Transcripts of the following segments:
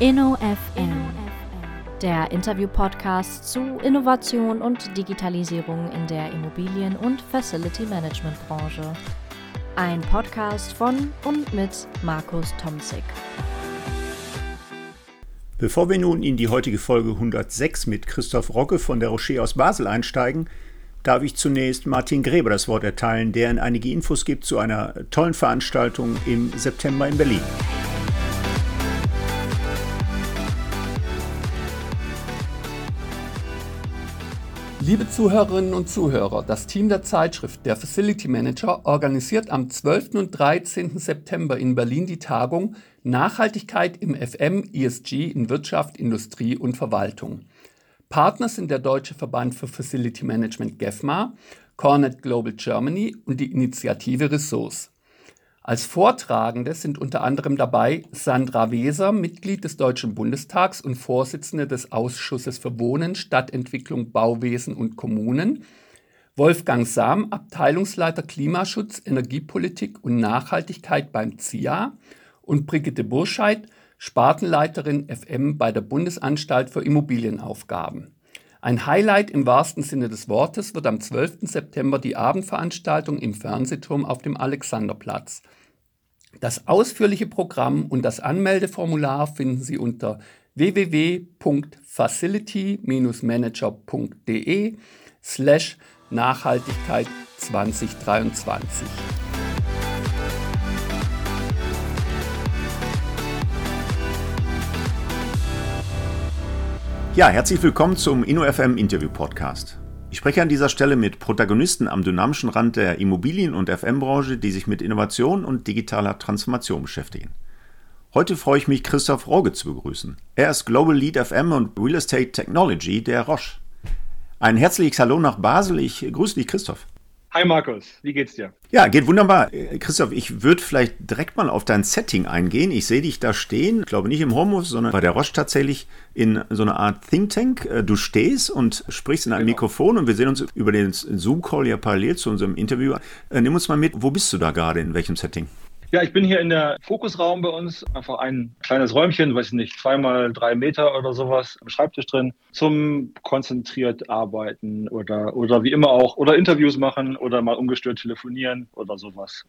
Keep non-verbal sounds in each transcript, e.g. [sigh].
InnoFM, der Interview-Podcast zu Innovation und Digitalisierung in der Immobilien- und Facility Management-Branche. Ein Podcast von und mit Markus Tomzig. Bevor wir nun in die heutige Folge 106 mit Christoph Rocke von der Rocher aus Basel einsteigen, darf ich zunächst Martin Gräber das Wort erteilen, der Ihnen einige Infos gibt zu einer tollen Veranstaltung im September in Berlin. Liebe Zuhörerinnen und Zuhörer, das Team der Zeitschrift Der Facility Manager organisiert am 12. und 13. September in Berlin die Tagung Nachhaltigkeit im FM ESG in Wirtschaft, Industrie und Verwaltung. Partner sind der Deutsche Verband für Facility Management GEFMA, Cornet Global Germany und die Initiative Ressource. Als Vortragende sind unter anderem dabei Sandra Weser, Mitglied des Deutschen Bundestags und Vorsitzende des Ausschusses für Wohnen, Stadtentwicklung, Bauwesen und Kommunen, Wolfgang Sam, Abteilungsleiter Klimaschutz, Energiepolitik und Nachhaltigkeit beim ZIA und Brigitte Burscheid, Spartenleiterin FM bei der Bundesanstalt für Immobilienaufgaben. Ein Highlight im wahrsten Sinne des Wortes wird am 12. September die Abendveranstaltung im Fernsehturm auf dem Alexanderplatz. Das ausführliche Programm und das Anmeldeformular finden Sie unter www.facility-manager.de slash Nachhaltigkeit 2023. Ja, herzlich willkommen zum InnoFM Interview Podcast. Ich spreche an dieser Stelle mit Protagonisten am dynamischen Rand der Immobilien- und FM-Branche, die sich mit Innovation und digitaler Transformation beschäftigen. Heute freue ich mich, Christoph Roge zu begrüßen. Er ist Global Lead FM und Real Estate Technology der Roche. Ein herzliches Hallo nach Basel. Ich grüße dich, Christoph. Hi Markus, wie geht's dir? Ja, geht wunderbar. Äh, Christoph, ich würde vielleicht direkt mal auf dein Setting eingehen. Ich sehe dich da stehen, ich glaube nicht im Homeoffice, sondern bei der Roche tatsächlich in so einer Art Think Tank. Äh, du stehst und sprichst in einem genau. Mikrofon und wir sehen uns über den Zoom-Call ja parallel zu unserem Interview. Äh, nimm uns mal mit, wo bist du da gerade, in welchem Setting? Ja, ich bin hier in der Fokusraum bei uns, einfach ein kleines Räumchen, weiß ich nicht, zweimal drei Meter oder sowas am Schreibtisch drin, zum konzentriert arbeiten oder, oder wie immer auch, oder Interviews machen oder mal ungestört telefonieren oder sowas.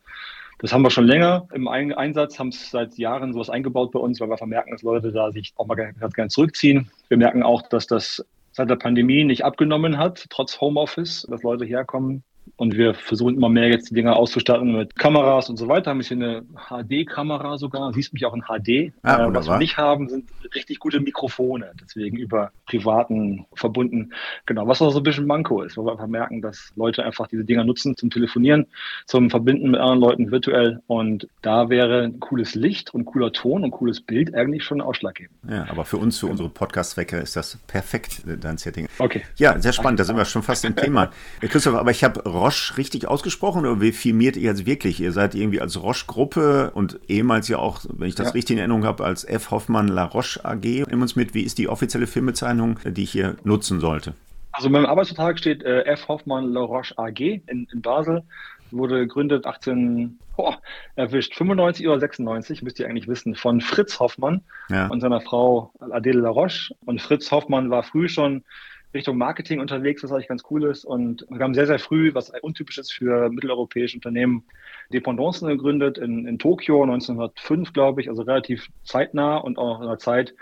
Das haben wir schon länger im Einsatz, haben es seit Jahren sowas eingebaut bei uns, weil wir vermerken, dass Leute da sich auch mal ganz gerne zurückziehen. Wir merken auch, dass das seit der Pandemie nicht abgenommen hat, trotz Homeoffice, dass Leute herkommen, und wir versuchen immer mehr jetzt die Dinger auszustatten mit Kameras und so weiter. Haben hier eine HD-Kamera sogar, siehst mich auch in HD. Ah, äh, was wir nicht haben, sind richtig gute Mikrofone. Deswegen über privaten verbunden. Genau, was auch so ein bisschen Manko ist, wo wir einfach merken, dass Leute einfach diese Dinger nutzen zum Telefonieren, zum Verbinden mit anderen Leuten virtuell. Und da wäre ein cooles Licht und cooler Ton und cooles Bild eigentlich schon ausschlaggebend. Ja, aber für uns, für unsere Podcast-Zwecke ist das perfekt, dein Setting. Okay. Ja, sehr spannend. Da sind wir schon fast im Thema. [laughs] Christoph, aber ich habe Roche richtig ausgesprochen oder wie firmiert ihr jetzt wirklich? Ihr seid irgendwie als Roche-Gruppe und ehemals ja auch, wenn ich das ja. richtig in Erinnerung habe, als F. Hoffmann La Roche AG. Nimm uns mit, wie ist die offizielle Firmenbezeichnung, die ich hier nutzen sollte? Also in meinem Arbeitsvertrag steht äh, F. Hoffmann La Roche AG in, in Basel. Wurde gegründet 18, oh, erwischt, 95 oder 96, müsst ihr eigentlich wissen, von Fritz Hoffmann ja. und seiner Frau Adele La Roche. Und Fritz Hoffmann war früh schon Richtung Marketing unterwegs, was eigentlich ganz cool ist. Und wir haben sehr, sehr früh, was untypisch ist für mitteleuropäische Unternehmen, Dependancen gegründet in, in Tokio 1905, glaube ich, also relativ zeitnah und auch in einer Zeit,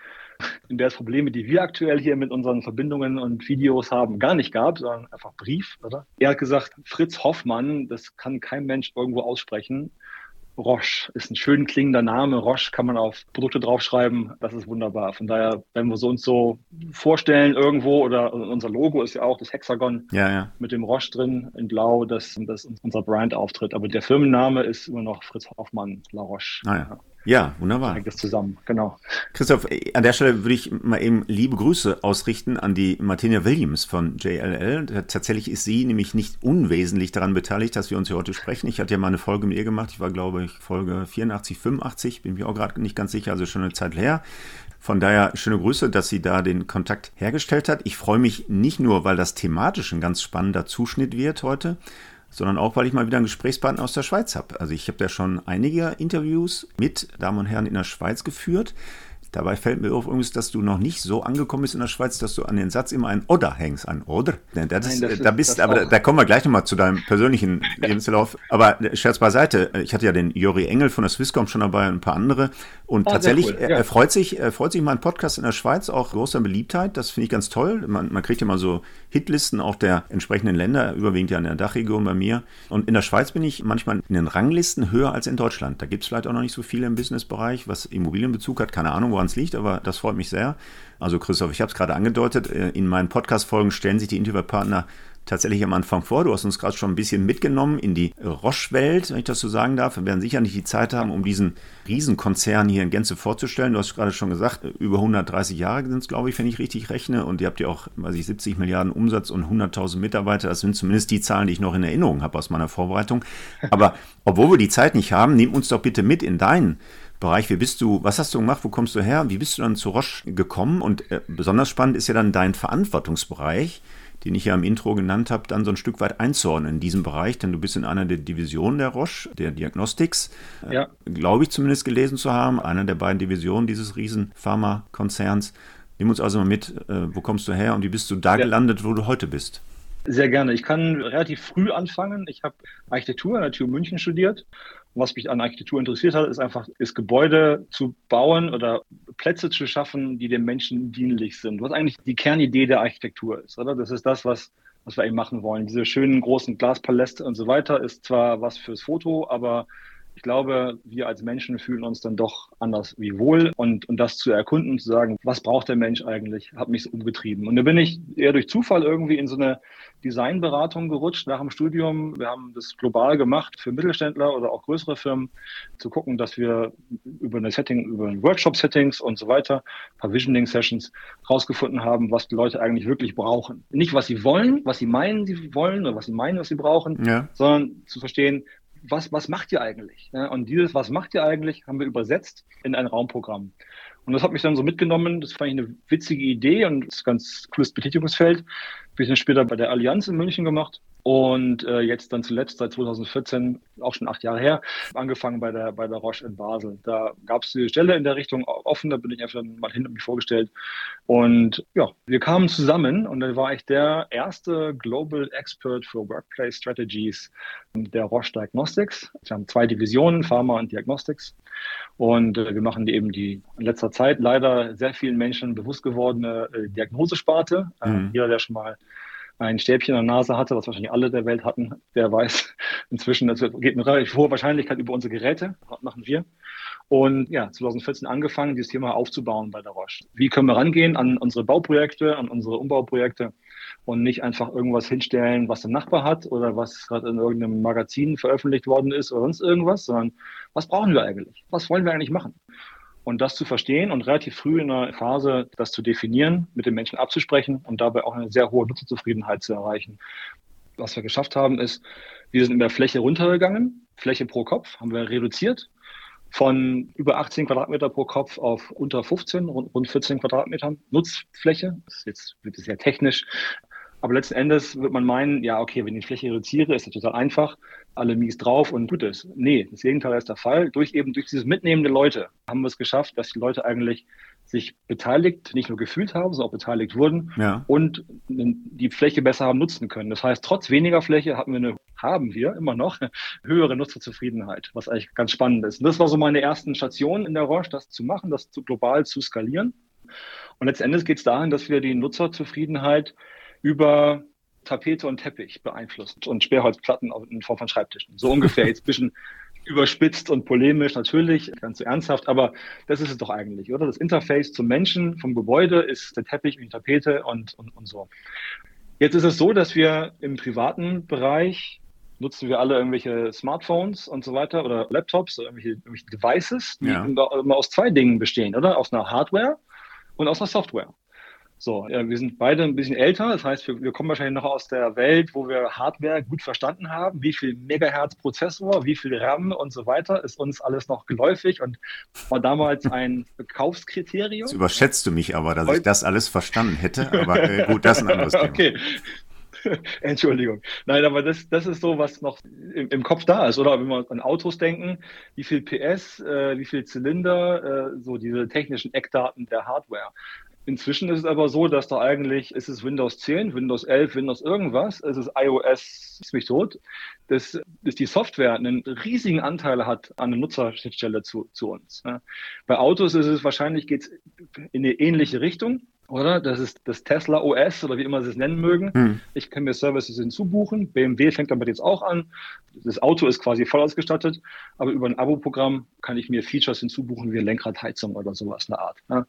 in der es Probleme, die wir aktuell hier mit unseren Verbindungen und Videos haben, gar nicht gab, sondern einfach Brief. Oder? Er hat gesagt, Fritz Hoffmann, das kann kein Mensch irgendwo aussprechen. Roche ist ein schön klingender Name. Roche kann man auf Produkte draufschreiben. Das ist wunderbar. Von daher, wenn wir so uns so vorstellen irgendwo oder unser Logo ist ja auch das Hexagon ja, ja. mit dem Roche drin in Blau, dass das unser Brand auftritt. Aber der Firmenname ist immer noch Fritz Hoffmann La Roche. Ah, ja. Ja, wunderbar. Das zusammen, genau. Christoph, an der Stelle würde ich mal eben liebe Grüße ausrichten an die Martina Williams von JLL. Tatsächlich ist sie nämlich nicht unwesentlich daran beteiligt, dass wir uns hier heute sprechen. Ich hatte ja mal eine Folge mit ihr gemacht. Ich war, glaube ich, Folge 84, 85. Bin mir auch gerade nicht ganz sicher, also schon eine Zeit her. Von daher schöne Grüße, dass sie da den Kontakt hergestellt hat. Ich freue mich nicht nur, weil das thematisch ein ganz spannender Zuschnitt wird heute, sondern auch, weil ich mal wieder einen Gesprächspartner aus der Schweiz habe. Also ich habe ja schon einige Interviews mit Damen und Herren in der Schweiz geführt. Dabei fällt mir auf übrigens, dass du noch nicht so angekommen bist in der Schweiz, dass du an den Satz immer ein Oder hängst, ein Oder. Das, Nein, das da bist, aber da, da, kommen wir gleich nochmal zu deinem persönlichen [laughs] Lebenslauf. Aber äh, Scherz beiseite, ich hatte ja den Jori Engel von der Swisscom schon dabei und ein paar andere. Und oh, tatsächlich cool. ja. er, freut sich, er freut sich mein Podcast in der Schweiz auch großer Beliebtheit. Das finde ich ganz toll. Man, man kriegt ja mal so Hitlisten auch der entsprechenden Länder, überwiegend ja in der Dachregion bei mir. Und in der Schweiz bin ich manchmal in den Ranglisten höher als in Deutschland. Da gibt es vielleicht auch noch nicht so viele im Businessbereich, was Immobilienbezug hat. Keine Ahnung, woran es liegt, aber das freut mich sehr. Also Christoph, ich habe es gerade angedeutet, äh, in meinen Podcast-Folgen stellen sich die Interviewpartner tatsächlich am Anfang vor. Du hast uns gerade schon ein bisschen mitgenommen in die Roche-Welt, wenn ich das so sagen darf. Wir werden sicher nicht die Zeit haben, um diesen Riesenkonzern hier in Gänze vorzustellen. Du hast gerade schon gesagt, über 130 Jahre sind es, glaube ich, wenn ich richtig rechne. Und ihr habt ja auch, weiß ich, 70 Milliarden Umsatz und 100.000 Mitarbeiter. Das sind zumindest die Zahlen, die ich noch in Erinnerung habe aus meiner Vorbereitung. Aber [laughs] obwohl wir die Zeit nicht haben, nimm uns doch bitte mit in deinen Bereich. Wie bist du, was hast du gemacht, wo kommst du her? Wie bist du dann zu Roche gekommen? Und äh, besonders spannend ist ja dann dein Verantwortungsbereich den ich ja im Intro genannt habe, dann so ein Stück weit einzuordnen in diesem Bereich, denn du bist in einer der Divisionen der Roche, der Diagnostics, äh, ja. äh, glaube ich zumindest gelesen zu haben, einer der beiden Divisionen dieses riesen Pharmakonzerns. Nimm uns also mal mit, äh, wo kommst du her und wie bist du da ja. gelandet, wo du heute bist? Sehr gerne. Ich kann relativ früh anfangen. Ich habe Architektur an der TU München studiert was mich an Architektur interessiert hat, ist einfach, ist Gebäude zu bauen oder Plätze zu schaffen, die dem Menschen dienlich sind. Was eigentlich die Kernidee der Architektur ist, oder? Das ist das, was, was wir eben machen wollen. Diese schönen großen Glaspaläste und so weiter ist zwar was fürs Foto, aber ich glaube, wir als Menschen fühlen uns dann doch anders wie wohl und, und das zu erkunden, zu sagen, was braucht der Mensch eigentlich, hat mich so umgetrieben. Und da bin ich eher durch Zufall irgendwie in so eine Designberatung gerutscht nach dem Studium. Wir haben das global gemacht für Mittelständler oder auch größere Firmen, zu gucken, dass wir über eine Setting, über Workshop-Settings und so weiter, ein paar Visioning-Sessions rausgefunden haben, was die Leute eigentlich wirklich brauchen. Nicht, was sie wollen, was sie meinen, sie wollen oder was sie meinen, was sie brauchen, ja. sondern zu verstehen, was, was macht ihr eigentlich? Und dieses, was macht ihr eigentlich, haben wir übersetzt in ein Raumprogramm. Und das hat mich dann so mitgenommen. Das fand ich eine witzige Idee und das ist ein ganz cooles Betätigungsfeld. Dann später bei der Allianz in München gemacht und äh, jetzt dann zuletzt seit 2014, auch schon acht Jahre her, angefangen bei der, bei der Roche in Basel. Da gab es die Stelle in der Richtung offen, da bin ich einfach mal hin und mich vorgestellt. Und ja, wir kamen zusammen und dann war ich der erste Global Expert für Workplace Strategies der Roche Diagnostics. Wir haben zwei Divisionen, Pharma und Diagnostics. Und äh, wir machen die eben die in letzter Zeit leider sehr vielen Menschen bewusst gewordene äh, Diagnosesparte. Äh, mhm. jeder, der schon mal ein Stäbchen in der Nase hatte, was wahrscheinlich alle der Welt hatten, der weiß [laughs] inzwischen, das geht mit relativ hoher Wahrscheinlichkeit über unsere Geräte, machen wir. Und ja, 2014 angefangen, dieses Thema aufzubauen bei der Roche. Wie können wir rangehen an unsere Bauprojekte, an unsere Umbauprojekte und nicht einfach irgendwas hinstellen, was der Nachbar hat oder was gerade in irgendeinem Magazin veröffentlicht worden ist oder sonst irgendwas, sondern was brauchen wir eigentlich? Was wollen wir eigentlich machen? Und das zu verstehen und relativ früh in der Phase das zu definieren, mit den Menschen abzusprechen und dabei auch eine sehr hohe Nutzerzufriedenheit zu erreichen. Was wir geschafft haben, ist, wir sind in der Fläche runtergegangen, Fläche pro Kopf haben wir reduziert von über 18 Quadratmeter pro Kopf auf unter 15, rund 14 Quadratmetern Nutzfläche. Das ist jetzt wird sehr technisch, aber letzten Endes wird man meinen, ja, okay, wenn ich die Fläche reduziere, ist das total einfach, alle mies drauf und gut ist. Nee, das Gegenteil ist der Fall. Durch eben durch dieses Mitnehmen der Leute haben wir es geschafft, dass die Leute eigentlich sich beteiligt, nicht nur gefühlt haben, sondern auch beteiligt wurden ja. und die Fläche besser haben nutzen können. Das heißt, trotz weniger Fläche hatten wir eine, haben wir immer noch [laughs] höhere Nutzerzufriedenheit, was eigentlich ganz spannend ist. Und das war so meine ersten Stationen in der Roche, das zu machen, das zu, global zu skalieren. Und letztendlich geht es dahin, dass wir die Nutzerzufriedenheit über Tapete und Teppich beeinflusst und Sperrholzplatten in Form von Schreibtischen. So ungefähr jetzt ein bisschen [laughs] überspitzt und polemisch natürlich, ganz so ernsthaft, aber das ist es doch eigentlich, oder? Das Interface zum Menschen vom Gebäude ist der Teppich und die Tapete und, und, und so. Jetzt ist es so, dass wir im privaten Bereich nutzen wir alle irgendwelche Smartphones und so weiter oder Laptops oder irgendwelche, irgendwelche Devices, die ja. immer aus zwei Dingen bestehen, oder? Aus einer Hardware und aus einer Software. So, ja, wir sind beide ein bisschen älter, das heißt, wir, wir, kommen wahrscheinlich noch aus der Welt, wo wir Hardware gut verstanden haben, wie viel Megahertz Prozessor, wie viel RAM und so weiter, ist uns alles noch geläufig und war damals ein Verkaufskriterium. Jetzt überschätzt du mich aber, dass Heute? ich das alles verstanden hätte, aber äh, gut, das ist ein anderes [laughs] Thema. Okay. [laughs] Entschuldigung. Nein, aber das, das ist so, was noch im, im, Kopf da ist. Oder wenn wir an Autos denken, wie viel PS, äh, wie viel Zylinder, äh, so diese technischen Eckdaten der Hardware. Inzwischen ist es aber so, dass da eigentlich ist es Windows 10, Windows 11, Windows irgendwas, es ist iOS, ist mich tot, dass, dass die Software einen riesigen Anteil hat an der Nutzerschnittstelle zu, zu uns. Bei Autos ist es wahrscheinlich geht in eine ähnliche Richtung oder? Das ist das Tesla OS oder wie immer sie es nennen mögen. Hm. Ich kann mir Services hinzubuchen. BMW fängt damit jetzt auch an. Das Auto ist quasi voll ausgestattet, aber über ein Abo-Programm kann ich mir Features hinzubuchen wie Lenkradheizung oder sowas in der Art. Ja.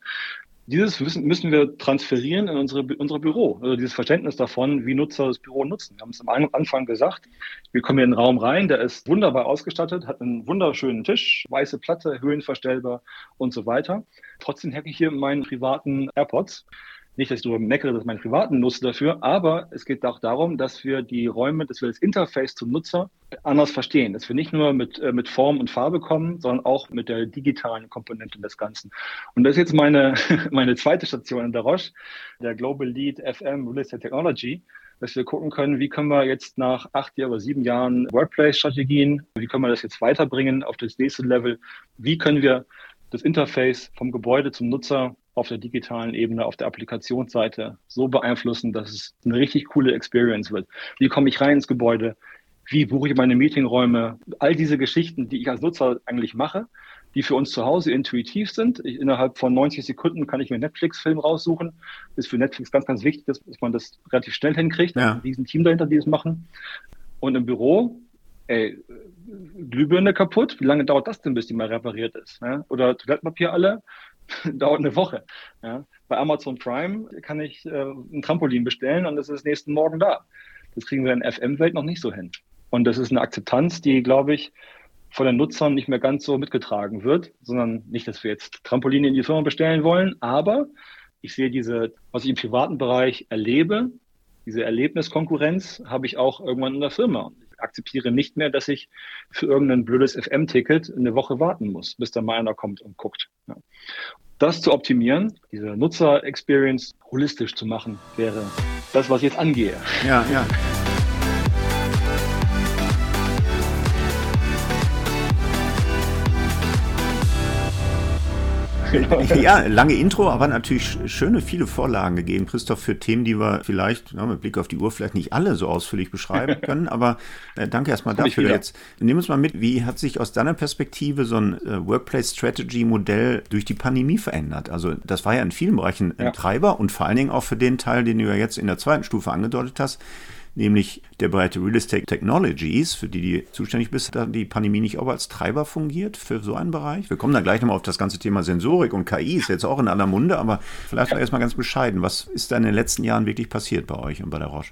Dieses Wissen müssen wir transferieren in unsere, unsere Büro, also dieses Verständnis davon, wie Nutzer das Büro nutzen. Wir haben es am Anfang gesagt, wir kommen in den Raum rein, der ist wunderbar ausgestattet, hat einen wunderschönen Tisch, weiße Platte, höhenverstellbar und so weiter. Trotzdem hacke ich hier meinen privaten AirPods nicht, dass ich darüber meckere, dass ich privaten nutze dafür, aber es geht auch darum, dass wir die Räume, dass wir das Interface zum Nutzer anders verstehen, dass wir nicht nur mit, äh, mit Form und Farbe kommen, sondern auch mit der digitalen Komponente des Ganzen. Und das ist jetzt meine, [laughs] meine zweite Station in der Roche, der Global Lead FM Real Estate Technology dass wir gucken können, wie können wir jetzt nach acht oder sieben Jahren Workplace-Strategien, wie können wir das jetzt weiterbringen auf das nächste Level, wie können wir das Interface vom Gebäude zum Nutzer auf der digitalen Ebene, auf der Applikationsseite so beeinflussen, dass es eine richtig coole Experience wird. Wie komme ich rein ins Gebäude? Wie buche ich meine Meetingräume? All diese Geschichten, die ich als Nutzer eigentlich mache, die für uns zu Hause intuitiv sind. Ich, innerhalb von 90 Sekunden kann ich mir Netflix-Film raussuchen. Ist für Netflix ganz, ganz wichtig, dass, dass man das relativ schnell hinkriegt. Ja. Ein riesen Team dahinter, die das machen. Und im Büro, ey, Glühbirne kaputt. Wie lange dauert das denn, bis die mal repariert ist? Ja? Oder Toilettenpapier alle? [laughs] dauert eine Woche. Ja. Bei Amazon Prime kann ich äh, ein Trampolin bestellen und es ist nächsten Morgen da. Das kriegen wir in der FM-Welt noch nicht so hin. Und das ist eine Akzeptanz, die, glaube ich, von den Nutzern nicht mehr ganz so mitgetragen wird, sondern nicht, dass wir jetzt Trampoline in die Firma bestellen wollen, aber ich sehe diese, was ich im privaten Bereich erlebe, diese Erlebniskonkurrenz habe ich auch irgendwann in der Firma. Akzeptiere nicht mehr, dass ich für irgendein blödes FM-Ticket eine Woche warten muss, bis da mal einer kommt und guckt. Ja das zu optimieren, diese Nutzer-Experience holistisch zu machen, wäre das, was ich jetzt angehe. Ja, ja. [laughs] ja, lange Intro, aber natürlich schöne, viele Vorlagen gegeben, Christoph, für Themen, die wir vielleicht ja, mit Blick auf die Uhr vielleicht nicht alle so ausführlich beschreiben [laughs] können. aber äh, danke erstmal dafür. Jetzt nimm uns mal mit, wie hat sich aus deiner Perspektive so ein äh, Workplace Strategy Modell durch die Pandemie verändert? Also das war ja in vielen Bereichen ein ja. Treiber und vor allen Dingen auch für den Teil, den du ja jetzt in der zweiten Stufe angedeutet hast nämlich der Bereich Real Estate Technologies, für die du zuständig bist, da die Pandemie nicht auch als Treiber fungiert für so einen Bereich? Wir kommen dann gleich nochmal auf das ganze Thema Sensorik und KI, ist jetzt auch in aller Munde, aber vielleicht erstmal ganz bescheiden. Was ist da in den letzten Jahren wirklich passiert bei euch und bei der Roche?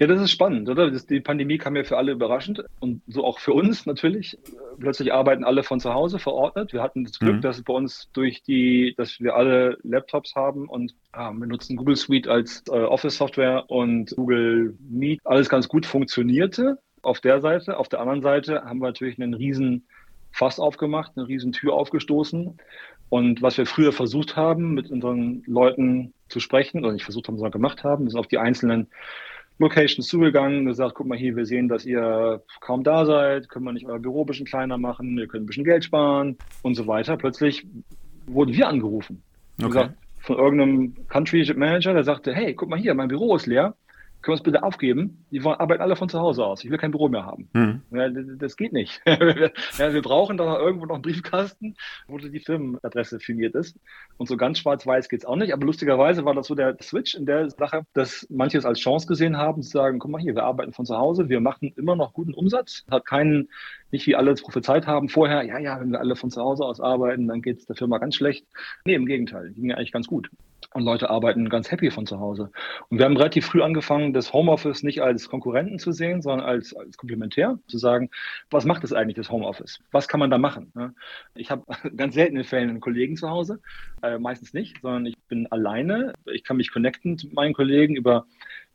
Ja, das ist spannend, oder? Das, die Pandemie kam ja für alle überraschend und so auch für uns natürlich. Plötzlich arbeiten alle von zu Hause verordnet. Wir hatten das Glück, mhm. dass bei uns durch die, dass wir alle Laptops haben und ja, wir nutzen Google Suite als äh, Office-Software und Google Meet. Alles ganz gut funktionierte auf der Seite. Auf der anderen Seite haben wir natürlich einen riesen Fass aufgemacht, eine riesen Tür aufgestoßen. Und was wir früher versucht haben, mit unseren Leuten zu sprechen, oder nicht versucht haben, sondern gemacht haben, ist auf die einzelnen Locations zugegangen, gesagt, guck mal hier, wir sehen, dass ihr kaum da seid, können wir nicht euer Büro ein bisschen kleiner machen, wir können ein bisschen Geld sparen und so weiter. Plötzlich wurden wir angerufen. Okay. Gesagt, von irgendeinem Country Manager, der sagte, hey, guck mal hier, mein Büro ist leer können wir es bitte aufgeben? Die arbeiten alle von zu Hause aus. Ich will kein Büro mehr haben. Mhm. Ja, das geht nicht. [laughs] ja, wir brauchen da irgendwo noch einen Briefkasten, wo die Firmenadresse firmiert ist. Und so ganz schwarz-weiß geht es auch nicht. Aber lustigerweise war das so der Switch in der Sache, dass manche es als Chance gesehen haben, zu sagen, guck mal hier, wir arbeiten von zu Hause, wir machen immer noch guten Umsatz, hat keinen, nicht wie alle es prophezeit haben vorher, ja, ja, wenn wir alle von zu Hause aus arbeiten, dann geht es der Firma ganz schlecht. Nee, im Gegenteil, ging ja eigentlich ganz gut und Leute arbeiten ganz happy von zu Hause. Und wir haben relativ früh angefangen, das Homeoffice nicht als Konkurrenten zu sehen, sondern als, als komplementär, zu sagen, was macht es eigentlich, das Homeoffice? Was kann man da machen? Ich habe [laughs] ganz selten in Fällen einen Kollegen zu Hause, äh, meistens nicht, sondern ich bin alleine. Ich kann mich connecten mit meinen Kollegen über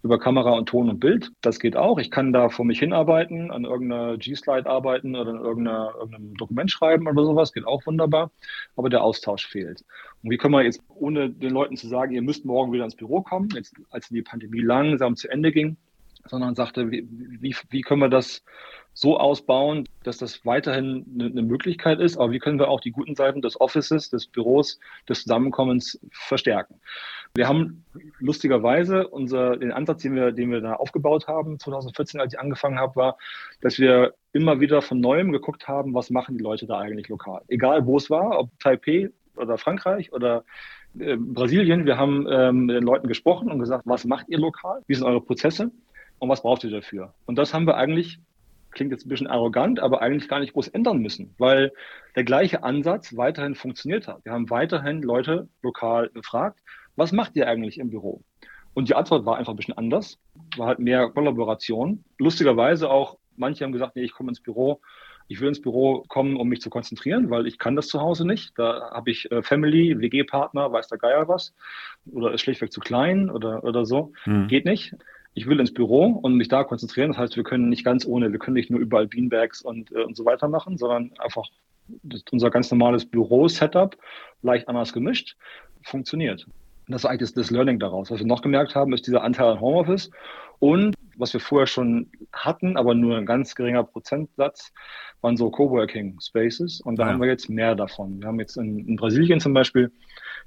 über Kamera und Ton und Bild. Das geht auch. Ich kann da vor mich hinarbeiten, an irgendeiner G-Slide arbeiten oder in irgendeinem Dokument schreiben oder sowas. Geht auch wunderbar. Aber der Austausch fehlt. Und wie können wir jetzt, ohne den Leuten zu sagen, ihr müsst morgen wieder ins Büro kommen, jetzt als die Pandemie langsam zu Ende ging, sondern sagte, wie, wie, wie können wir das so ausbauen, dass das weiterhin eine, eine, Möglichkeit ist, aber wie können wir auch die guten Seiten des Offices, des Büros, des Zusammenkommens verstärken. Wir haben lustigerweise unser, den Ansatz, den wir, den wir da aufgebaut haben, 2014, als ich angefangen habe, war, dass wir immer wieder von Neuem geguckt haben, was machen die Leute da eigentlich lokal. Egal wo es war, ob Taipei oder Frankreich oder äh, Brasilien, wir haben ähm, mit den Leuten gesprochen und gesagt, was macht ihr lokal? Wie sind eure Prozesse? Und was braucht ihr dafür? Und das haben wir eigentlich klingt jetzt ein bisschen arrogant, aber eigentlich gar nicht groß ändern müssen, weil der gleiche Ansatz weiterhin funktioniert hat. Wir haben weiterhin Leute lokal gefragt, was macht ihr eigentlich im Büro? Und die Antwort war einfach ein bisschen anders, war halt mehr Kollaboration. Lustigerweise auch, manche haben gesagt, nee, ich komme ins Büro, ich will ins Büro kommen, um mich zu konzentrieren, weil ich kann das zu Hause nicht. Da habe ich äh, Family, WG-Partner, weiß der Geier was. Oder ist schlichtweg zu klein oder, oder so. Hm. Geht nicht ich will ins Büro und mich da konzentrieren. Das heißt, wir können nicht ganz ohne, wir können nicht nur überall Beanbags und, äh, und so weiter machen, sondern einfach unser ganz normales Büro-Setup, leicht anders gemischt, funktioniert. Und das ist eigentlich das, das Learning daraus. Was wir noch gemerkt haben, ist dieser Anteil an Homeoffice und was wir vorher schon hatten, aber nur ein ganz geringer Prozentsatz, waren so Coworking Spaces. Und da ja. haben wir jetzt mehr davon. Wir haben jetzt in, in Brasilien zum Beispiel,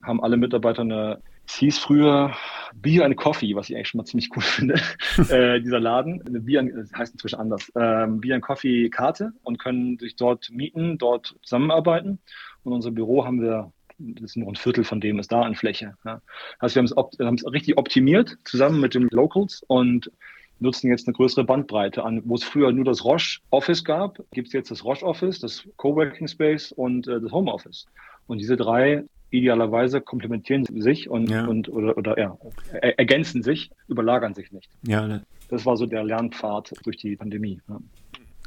haben alle Mitarbeiter eine es hieß früher Beer and Coffee, was ich eigentlich schon mal ziemlich cool [laughs] finde, [laughs] äh, dieser Laden. Beer, das heißt inzwischen anders. Ähm, Beer and Coffee Karte und können sich dort mieten, dort zusammenarbeiten. Und unser Büro haben wir, das ist nur ein Viertel von dem ist da an Fläche. Ja. Also wir haben es richtig optimiert zusammen mit den Locals und nutzen jetzt eine größere Bandbreite an. Wo es früher nur das Roche Office gab, gibt es jetzt das Roche Office, das Coworking Space und äh, das Home Office. Und diese drei idealerweise komplementieren sich und, ja. und oder, oder ja, ergänzen sich, überlagern sich nicht. Ja. Das war so der Lernpfad durch die Pandemie. Ja.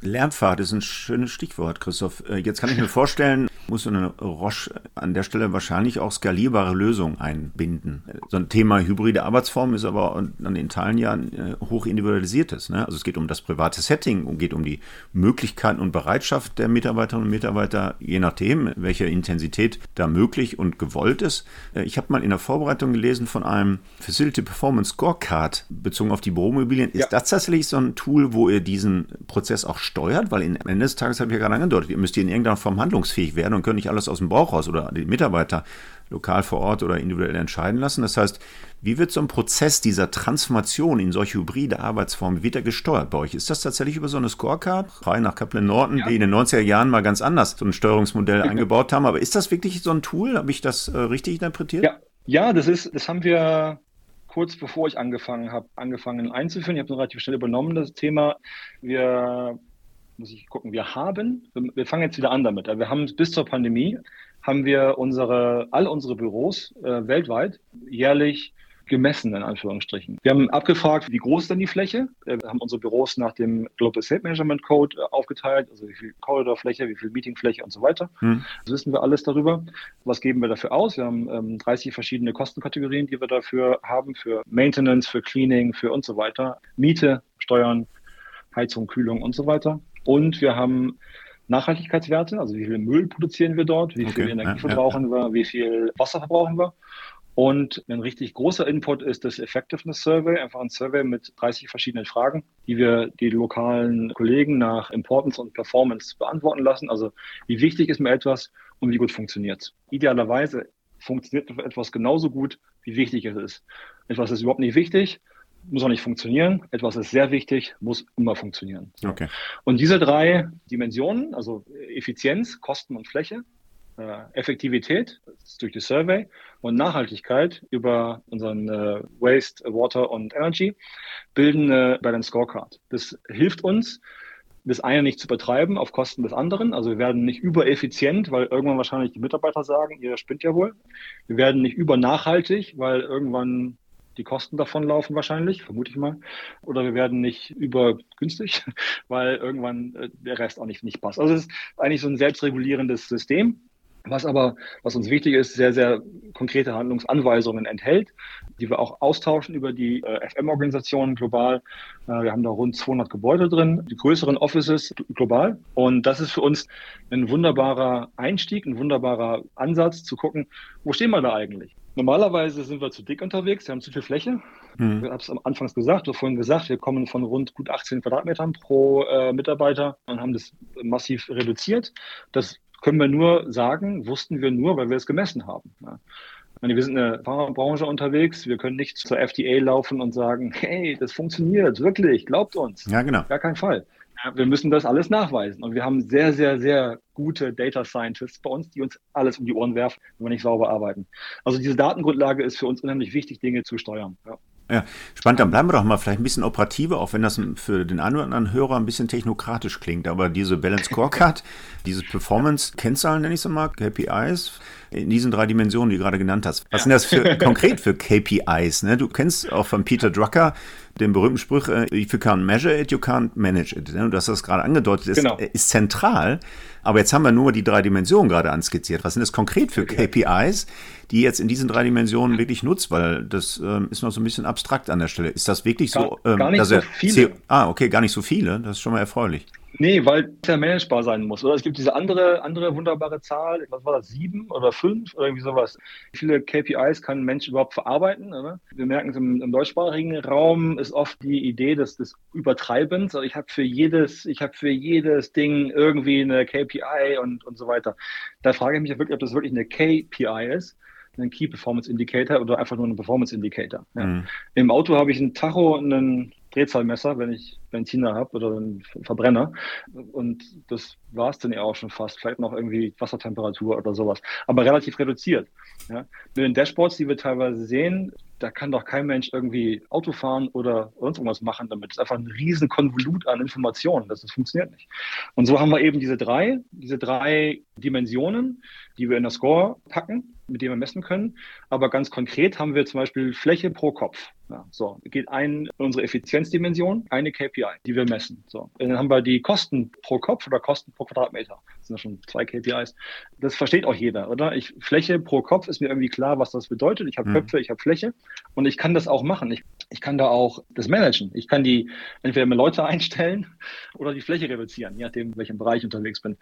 Lernpfad ist ein schönes Stichwort, Christoph. Äh, jetzt kann ich mir vorstellen, muss so eine Roche an der Stelle wahrscheinlich auch skalierbare Lösungen einbinden. So ein Thema hybride Arbeitsform ist aber an den Teilen ja äh, hoch individualisiertes. Ne? Also es geht um das private Setting und geht um die Möglichkeiten und Bereitschaft der Mitarbeiterinnen und Mitarbeiter, je nachdem, welche Intensität da möglich und gewollt ist. Äh, ich habe mal in der Vorbereitung gelesen von einem Facility Performance Scorecard bezogen auf die Büromobilien. Ist ja. das tatsächlich so ein Tool, wo ihr diesen Prozess auch steuert? Weil am Ende des Tages habe ich ja gerade angedeutet, ihr müsst in irgendeiner Form handlungsfähig werden und können nicht alles aus dem Bauch raus oder die Mitarbeiter lokal vor Ort oder individuell entscheiden lassen. Das heißt, wie wird so ein Prozess dieser Transformation in solche hybride Arbeitsformen wieder gesteuert bei euch? Ist das tatsächlich über so eine Scorecard? Frei nach Kaplan Norton, ja. die in den 90er Jahren mal ganz anders so ein Steuerungsmodell [laughs] eingebaut haben. Aber ist das wirklich so ein Tool? Habe ich das äh, richtig interpretiert? Ja. ja, das ist, das haben wir kurz bevor ich angefangen habe, angefangen einzuführen. Ich habe es relativ schnell übernommen, das Thema. Wir muss ich gucken, wir haben, wir fangen jetzt wieder an damit, wir haben bis zur Pandemie, haben wir unsere, all unsere Büros äh, weltweit jährlich gemessen, in Anführungsstrichen. Wir haben abgefragt, wie groß ist denn die Fläche? Wir haben unsere Büros nach dem Global State Management Code äh, aufgeteilt, also wie viel Korridorfläche, wie viel Meetingfläche und so weiter. Hm. Das wissen wir alles darüber. Was geben wir dafür aus? Wir haben ähm, 30 verschiedene Kostenkategorien, die wir dafür haben, für Maintenance, für Cleaning, für und so weiter. Miete, Steuern, Heizung, Kühlung und so weiter. Und wir haben Nachhaltigkeitswerte, also wie viel Müll produzieren wir dort, wie okay. viel Energie verbrauchen ja, ja. wir, wie viel Wasser verbrauchen wir. Und ein richtig großer Input ist das Effectiveness Survey, einfach ein Survey mit 30 verschiedenen Fragen, die wir die lokalen Kollegen nach Importance und Performance beantworten lassen. Also wie wichtig ist mir etwas und wie gut funktioniert es. Idealerweise funktioniert etwas genauso gut, wie wichtig es ist. Etwas ist überhaupt nicht wichtig, muss auch nicht funktionieren. Etwas ist sehr wichtig, muss immer funktionieren. Okay. Und diese drei Dimensionen, also Effizienz, Kosten und Fläche, äh, Effektivität durch die Survey und Nachhaltigkeit über unseren äh, Waste, Water und Energy bilden äh, bei den Scorecard. Das hilft uns, das eine nicht zu betreiben auf Kosten des anderen. Also wir werden nicht übereffizient, weil irgendwann wahrscheinlich die Mitarbeiter sagen, ihr spinnt ja wohl. Wir werden nicht übernachhaltig, weil irgendwann die Kosten davon laufen wahrscheinlich, vermute ich mal. Oder wir werden nicht übergünstig, [laughs] weil irgendwann äh, der Rest auch nicht, nicht passt. Also es ist eigentlich so ein selbstregulierendes System. was aber, was uns wichtig ist, sehr, sehr konkrete Handlungsanweisungen enthält, die wir auch austauschen über die äh, FM-Organisationen global. Äh, wir haben da rund 200 Gebäude drin, die größeren Offices global. Und das ist für uns ein wunderbarer Einstieg, ein wunderbarer Ansatz zu gucken, wo stehen wir da eigentlich? Normalerweise sind wir zu dick unterwegs, wir haben zu viel Fläche. Mhm. Ich habe es am Anfang gesagt, hast vorhin gesagt, wir kommen von rund gut 18 Quadratmetern pro äh, Mitarbeiter und haben das massiv reduziert. Das können wir nur sagen, wussten wir nur, weil wir es gemessen haben. Ja. Wir sind in der Pharmabranche unterwegs. Wir können nicht zur FDA laufen und sagen, hey, das funktioniert, wirklich, glaubt uns. Ja, genau. Gar kein Fall. Wir müssen das alles nachweisen. Und wir haben sehr, sehr, sehr gute Data Scientists bei uns, die uns alles um die Ohren werfen, wenn wir nicht sauber arbeiten. Also diese Datengrundlage ist für uns unheimlich wichtig, Dinge zu steuern. Ja. Ja, spannend. Dann bleiben wir doch mal vielleicht ein bisschen operativer, auch wenn das für den einen oder anderen Hörer ein bisschen technokratisch klingt. Aber diese Balance Scorecard, [laughs] diese Performance-Kennzahlen, nenne ich es mal, KPIs, in diesen drei Dimensionen, die du gerade genannt hast. Was ja. sind das für [laughs] konkret für KPIs? Ne? Du kennst auch von Peter Drucker den berühmten Spruch, äh, if you can't measure it, you can't manage it. Ne? Du hast das gerade angedeutet, ist, genau. ist zentral. Aber jetzt haben wir nur die drei Dimensionen gerade anskizziert. Was sind das konkret für KPIs, die jetzt in diesen drei Dimensionen wirklich nutzt? Weil das ähm, ist noch so ein bisschen abstrakt an der Stelle. Ist das wirklich gar, so? Ähm, gar nicht so viele. ah, okay, gar nicht so viele. Das ist schon mal erfreulich. Nee, weil es ja managebar sein muss. Oder es gibt diese andere, andere wunderbare Zahl, was war das, sieben oder fünf oder irgendwie sowas. Wie viele KPIs kann ein Mensch überhaupt verarbeiten? Oder? Wir merken es im, im, deutschsprachigen Raum ist oft die Idee des, des Übertreibens. Also ich habe für jedes, ich habe für jedes Ding irgendwie eine KPI und, und so weiter. Da frage ich mich ja wirklich, ob das wirklich eine KPI ist ein Key Performance Indicator oder einfach nur ein Performance Indicator. Ja. Mhm. Im Auto habe ich ein Tacho, einen Drehzahlmesser, wenn ich Benziner habe oder einen Verbrenner. Und das war es dann ja auch schon fast. Vielleicht noch irgendwie Wassertemperatur oder sowas. Aber relativ reduziert. Ja. Mit den Dashboards, die wir teilweise sehen, da kann doch kein Mensch irgendwie Auto fahren oder sonst irgendwas machen damit. Das ist einfach ein riesen Konvolut an Informationen. Das, das funktioniert nicht. Und so haben wir eben diese drei, diese drei Dimensionen, die wir in der Score packen, mit denen wir messen können. Aber ganz konkret haben wir zum Beispiel Fläche pro Kopf. Ja, so, geht ein unsere Effizienzdimension, eine KPI, die wir messen. So, dann haben wir die Kosten pro Kopf oder Kosten pro Quadratmeter. Das sind ja schon zwei KPIs. Das versteht auch jeder, oder? Ich, Fläche pro Kopf ist mir irgendwie klar, was das bedeutet. Ich habe mhm. Köpfe, ich habe Fläche und ich kann das auch machen. Ich, ich kann da auch das managen. Ich kann die entweder mehr Leute einstellen [laughs] oder die Fläche reduzieren, je nachdem, in welchem Bereich ich unterwegs bin.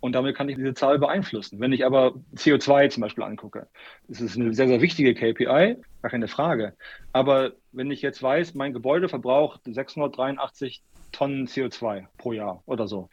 Und damit kann ich diese Zahl beeinflussen. Wenn ich aber CO2 zum Beispiel angucke, das ist eine sehr, sehr wichtige KPI, gar keine Frage. Aber wenn ich jetzt weiß, mein Gebäude verbraucht 683 Tonnen CO2 pro Jahr oder so,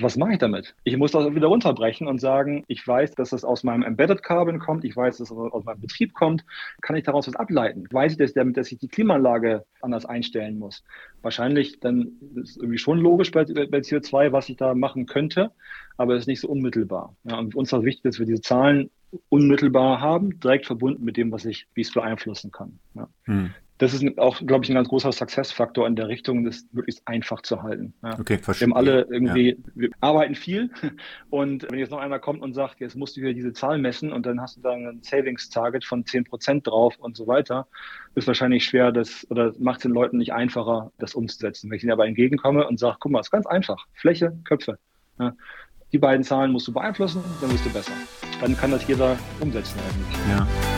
was mache ich damit? Ich muss das wieder runterbrechen und sagen, ich weiß, dass es aus meinem Embedded Carbon kommt, ich weiß, dass es aus meinem Betrieb kommt. Kann ich daraus was ableiten? Weiß ich, dass, damit, dass ich die Klimaanlage anders einstellen muss? Wahrscheinlich dann ist irgendwie schon logisch bei, bei CO2, was ich da machen könnte, aber es ist nicht so unmittelbar. Ja, und uns ist wichtig, dass wir diese Zahlen unmittelbar haben, direkt verbunden mit dem, was ich, wie es beeinflussen kann. Ja. Hm das ist auch, glaube ich, ein ganz großer Success-Faktor in der Richtung, das möglichst einfach zu halten. Ja. Okay, verstehe. Wir haben alle irgendwie, ja. wir arbeiten viel [laughs] und wenn jetzt noch einer kommt und sagt, jetzt musst du hier diese Zahl messen und dann hast du da ein Savings-Target von 10% drauf und so weiter, ist wahrscheinlich schwer, das oder macht es den Leuten nicht einfacher, das umzusetzen. Wenn ich ihnen aber entgegenkomme und sage, guck mal, es ist ganz einfach, Fläche, Köpfe. Ja. Die beiden Zahlen musst du beeinflussen, dann wirst du besser. Dann kann das jeder umsetzen eigentlich. Ja.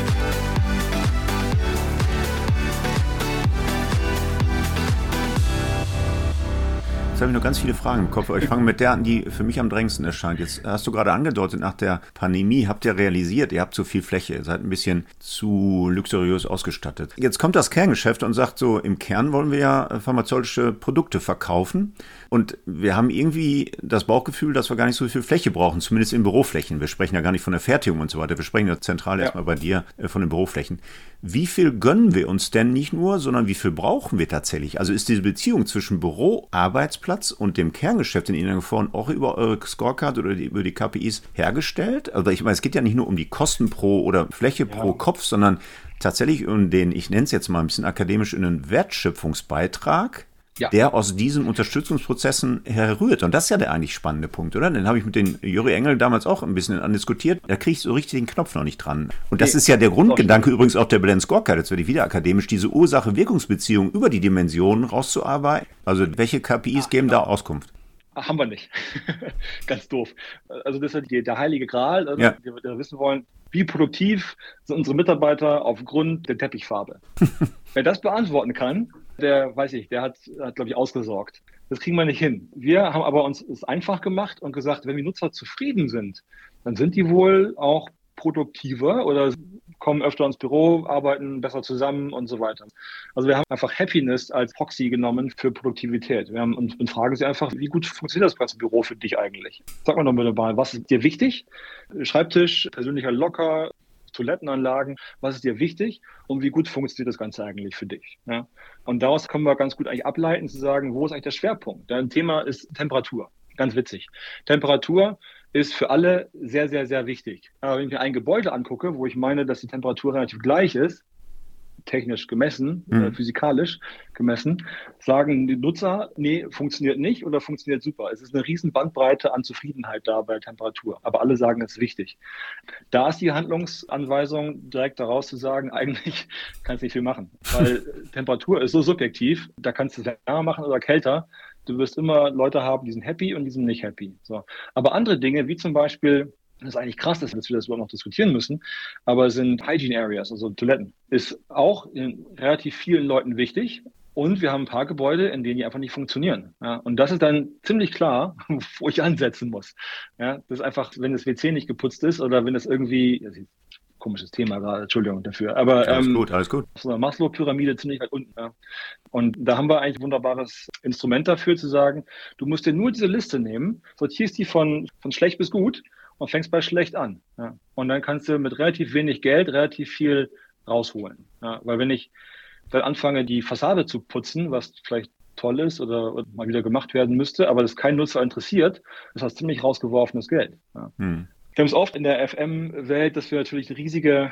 Jetzt habe ich noch ganz viele Fragen im Kopf. Ich fange mit der an, die für mich am drängendsten erscheint. Jetzt hast du gerade angedeutet, nach der Pandemie habt ihr realisiert, ihr habt zu viel Fläche, ihr seid ein bisschen zu luxuriös ausgestattet. Jetzt kommt das Kerngeschäft und sagt so, im Kern wollen wir ja pharmazeutische Produkte verkaufen. Und wir haben irgendwie das Bauchgefühl, dass wir gar nicht so viel Fläche brauchen, zumindest in Büroflächen. Wir sprechen ja gar nicht von der Fertigung und so weiter. Wir sprechen ja zentral ja. erstmal bei dir äh, von den Büroflächen. Wie viel gönnen wir uns denn nicht nur, sondern wie viel brauchen wir tatsächlich? Also ist diese Beziehung zwischen Büro, Arbeitsplatz und dem Kerngeschäft in vorhin auch über eure Scorecard oder die, über die KPIs hergestellt? Also ich meine, es geht ja nicht nur um die Kosten pro oder Fläche ja. pro Kopf, sondern tatsächlich um den, ich nenne es jetzt mal ein bisschen akademisch, in einen Wertschöpfungsbeitrag ja. der aus diesen Unterstützungsprozessen herrührt. Und das ist ja der eigentlich spannende Punkt, oder? Den habe ich mit den Juri Engel damals auch ein bisschen andiskutiert. Da kriege ich so richtig den Knopf noch nicht dran. Und das nee, ist ja der Grundgedanke übrigens auch der Blend Scorecard, jetzt werde ich wieder akademisch, diese Ursache-Wirkungsbeziehung über die Dimensionen rauszuarbeiten. Also welche KPIs ja, geben genau. da Auskunft? haben wir nicht. [laughs] Ganz doof. Also das ist der heilige Gral, also ja. wir, wir wissen wollen, wie produktiv sind unsere Mitarbeiter aufgrund der Teppichfarbe. [laughs] Wer das beantworten kann, der weiß ich, der hat, hat glaube ich, ausgesorgt. Das kriegen wir nicht hin. Wir haben aber uns es einfach gemacht und gesagt, wenn die Nutzer zufrieden sind, dann sind die wohl auch produktiver oder kommen öfter ins Büro, arbeiten besser zusammen und so weiter. Also wir haben einfach Happiness als Proxy genommen für Produktivität. Wir haben und, und fragen sie einfach, wie gut funktioniert das ganze Büro für dich eigentlich? Sag mal doch mal, was ist dir wichtig? Schreibtisch, persönlicher Locker, Toilettenanlagen, was ist dir wichtig und wie gut funktioniert das Ganze eigentlich für dich? Ja? Und daraus können wir ganz gut eigentlich ableiten, zu sagen, wo ist eigentlich der Schwerpunkt? Dein Thema ist Temperatur. Ganz witzig. Temperatur ist für alle sehr, sehr, sehr wichtig. Aber wenn ich mir ein Gebäude angucke, wo ich meine, dass die Temperatur relativ gleich ist, technisch gemessen, mhm. äh, physikalisch gemessen, sagen die Nutzer, nee, funktioniert nicht oder funktioniert super. Es ist eine riesen Bandbreite an Zufriedenheit da bei der Temperatur. Aber alle sagen, es ist wichtig. Da ist die Handlungsanweisung direkt daraus zu sagen, [laughs] eigentlich kannst du nicht viel machen. Weil [laughs] Temperatur ist so subjektiv, da kannst du es wärmer machen oder kälter. Du wirst immer Leute haben, die sind happy und die sind nicht happy. So. Aber andere Dinge, wie zum Beispiel das ist eigentlich krass, dass wir das überhaupt noch diskutieren müssen, aber sind Hygiene Areas, also Toiletten, ist auch in relativ vielen Leuten wichtig. Und wir haben ein paar Gebäude, in denen die einfach nicht funktionieren. Ja, und das ist dann ziemlich klar, [laughs] wo ich ansetzen muss. Ja, das ist einfach, wenn das WC nicht geputzt ist oder wenn das irgendwie, komisches Thema gerade, Entschuldigung dafür. Aber alles ähm, gut, alles gut. So eine Maslow-Pyramide ziemlich weit unten. Ja. Und da haben wir eigentlich ein wunderbares Instrument dafür zu sagen, du musst dir nur diese Liste nehmen, sortierst die von, von schlecht bis gut und fängst bei schlecht an. Ja. Und dann kannst du mit relativ wenig Geld relativ viel rausholen. Ja. Weil wenn ich dann anfange, die Fassade zu putzen, was vielleicht toll ist oder, oder mal wieder gemacht werden müsste, aber das kein Nutzer interessiert, das heißt ziemlich rausgeworfenes Geld. Ja. Hm. Wir haben es oft in der FM-Welt, dass wir natürlich riesige,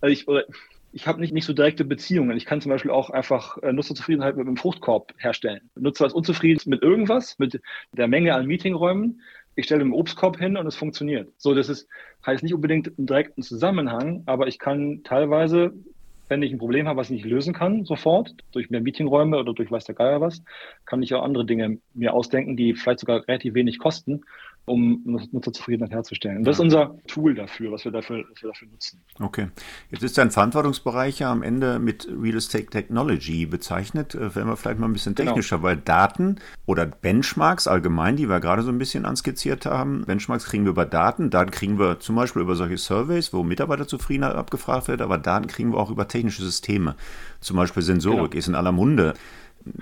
also ich, oder ich habe nicht, nicht so direkte Beziehungen. Ich kann zum Beispiel auch einfach äh, Nutzerzufriedenheit mit einem Fruchtkorb herstellen. Nutzer ist unzufrieden mit irgendwas, mit der Menge an Meetingräumen ich stelle einen Obstkorb hin und es funktioniert. So, das ist, heißt nicht unbedingt einen direkten Zusammenhang, aber ich kann teilweise, wenn ich ein Problem habe, was ich nicht lösen kann, sofort, durch mehr Meetingräume oder durch weiß der Geier was, kann ich auch andere Dinge mir ausdenken, die vielleicht sogar relativ wenig kosten um Nutzerzufriedenheit herzustellen. Und das ist unser Tool dafür, was wir dafür, was wir dafür nutzen. Okay. Jetzt ist dein Verantwortungsbereich ja am Ende mit Real Estate Technology bezeichnet. Äh, werden wir vielleicht mal ein bisschen genau. technischer, genau. weil Daten oder Benchmarks allgemein, die wir gerade so ein bisschen anskizziert haben, Benchmarks kriegen wir über Daten. Daten kriegen wir zum Beispiel über solche Surveys, wo Mitarbeiterzufriedenheit abgefragt wird, aber Daten kriegen wir auch über technische Systeme. Zum Beispiel Sensorik genau. ist in aller Munde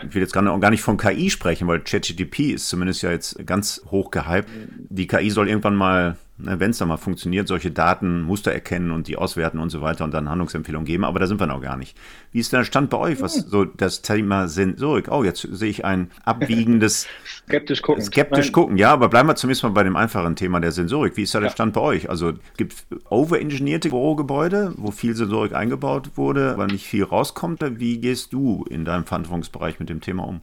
ich will jetzt gar nicht von KI sprechen, weil ChatGTP ist zumindest ja jetzt ganz hoch gehypt. Die KI soll irgendwann mal wenn es dann mal funktioniert, solche Daten, Muster erkennen und die auswerten und so weiter und dann Handlungsempfehlungen geben, aber da sind wir noch gar nicht. Wie ist der Stand bei euch, was so das Thema Sensorik? Oh, jetzt sehe ich ein abwiegendes [laughs] skeptisch gucken. Skeptisch Nein. gucken, ja, aber bleiben wir zumindest mal bei dem einfachen Thema der Sensorik. Wie ist da der Stand bei euch? Also gibt es overengineerte Bürogebäude, wo viel Sensorik eingebaut wurde, aber nicht viel rauskommt. Wie gehst du in deinem Verantwortungsbereich mit dem Thema um?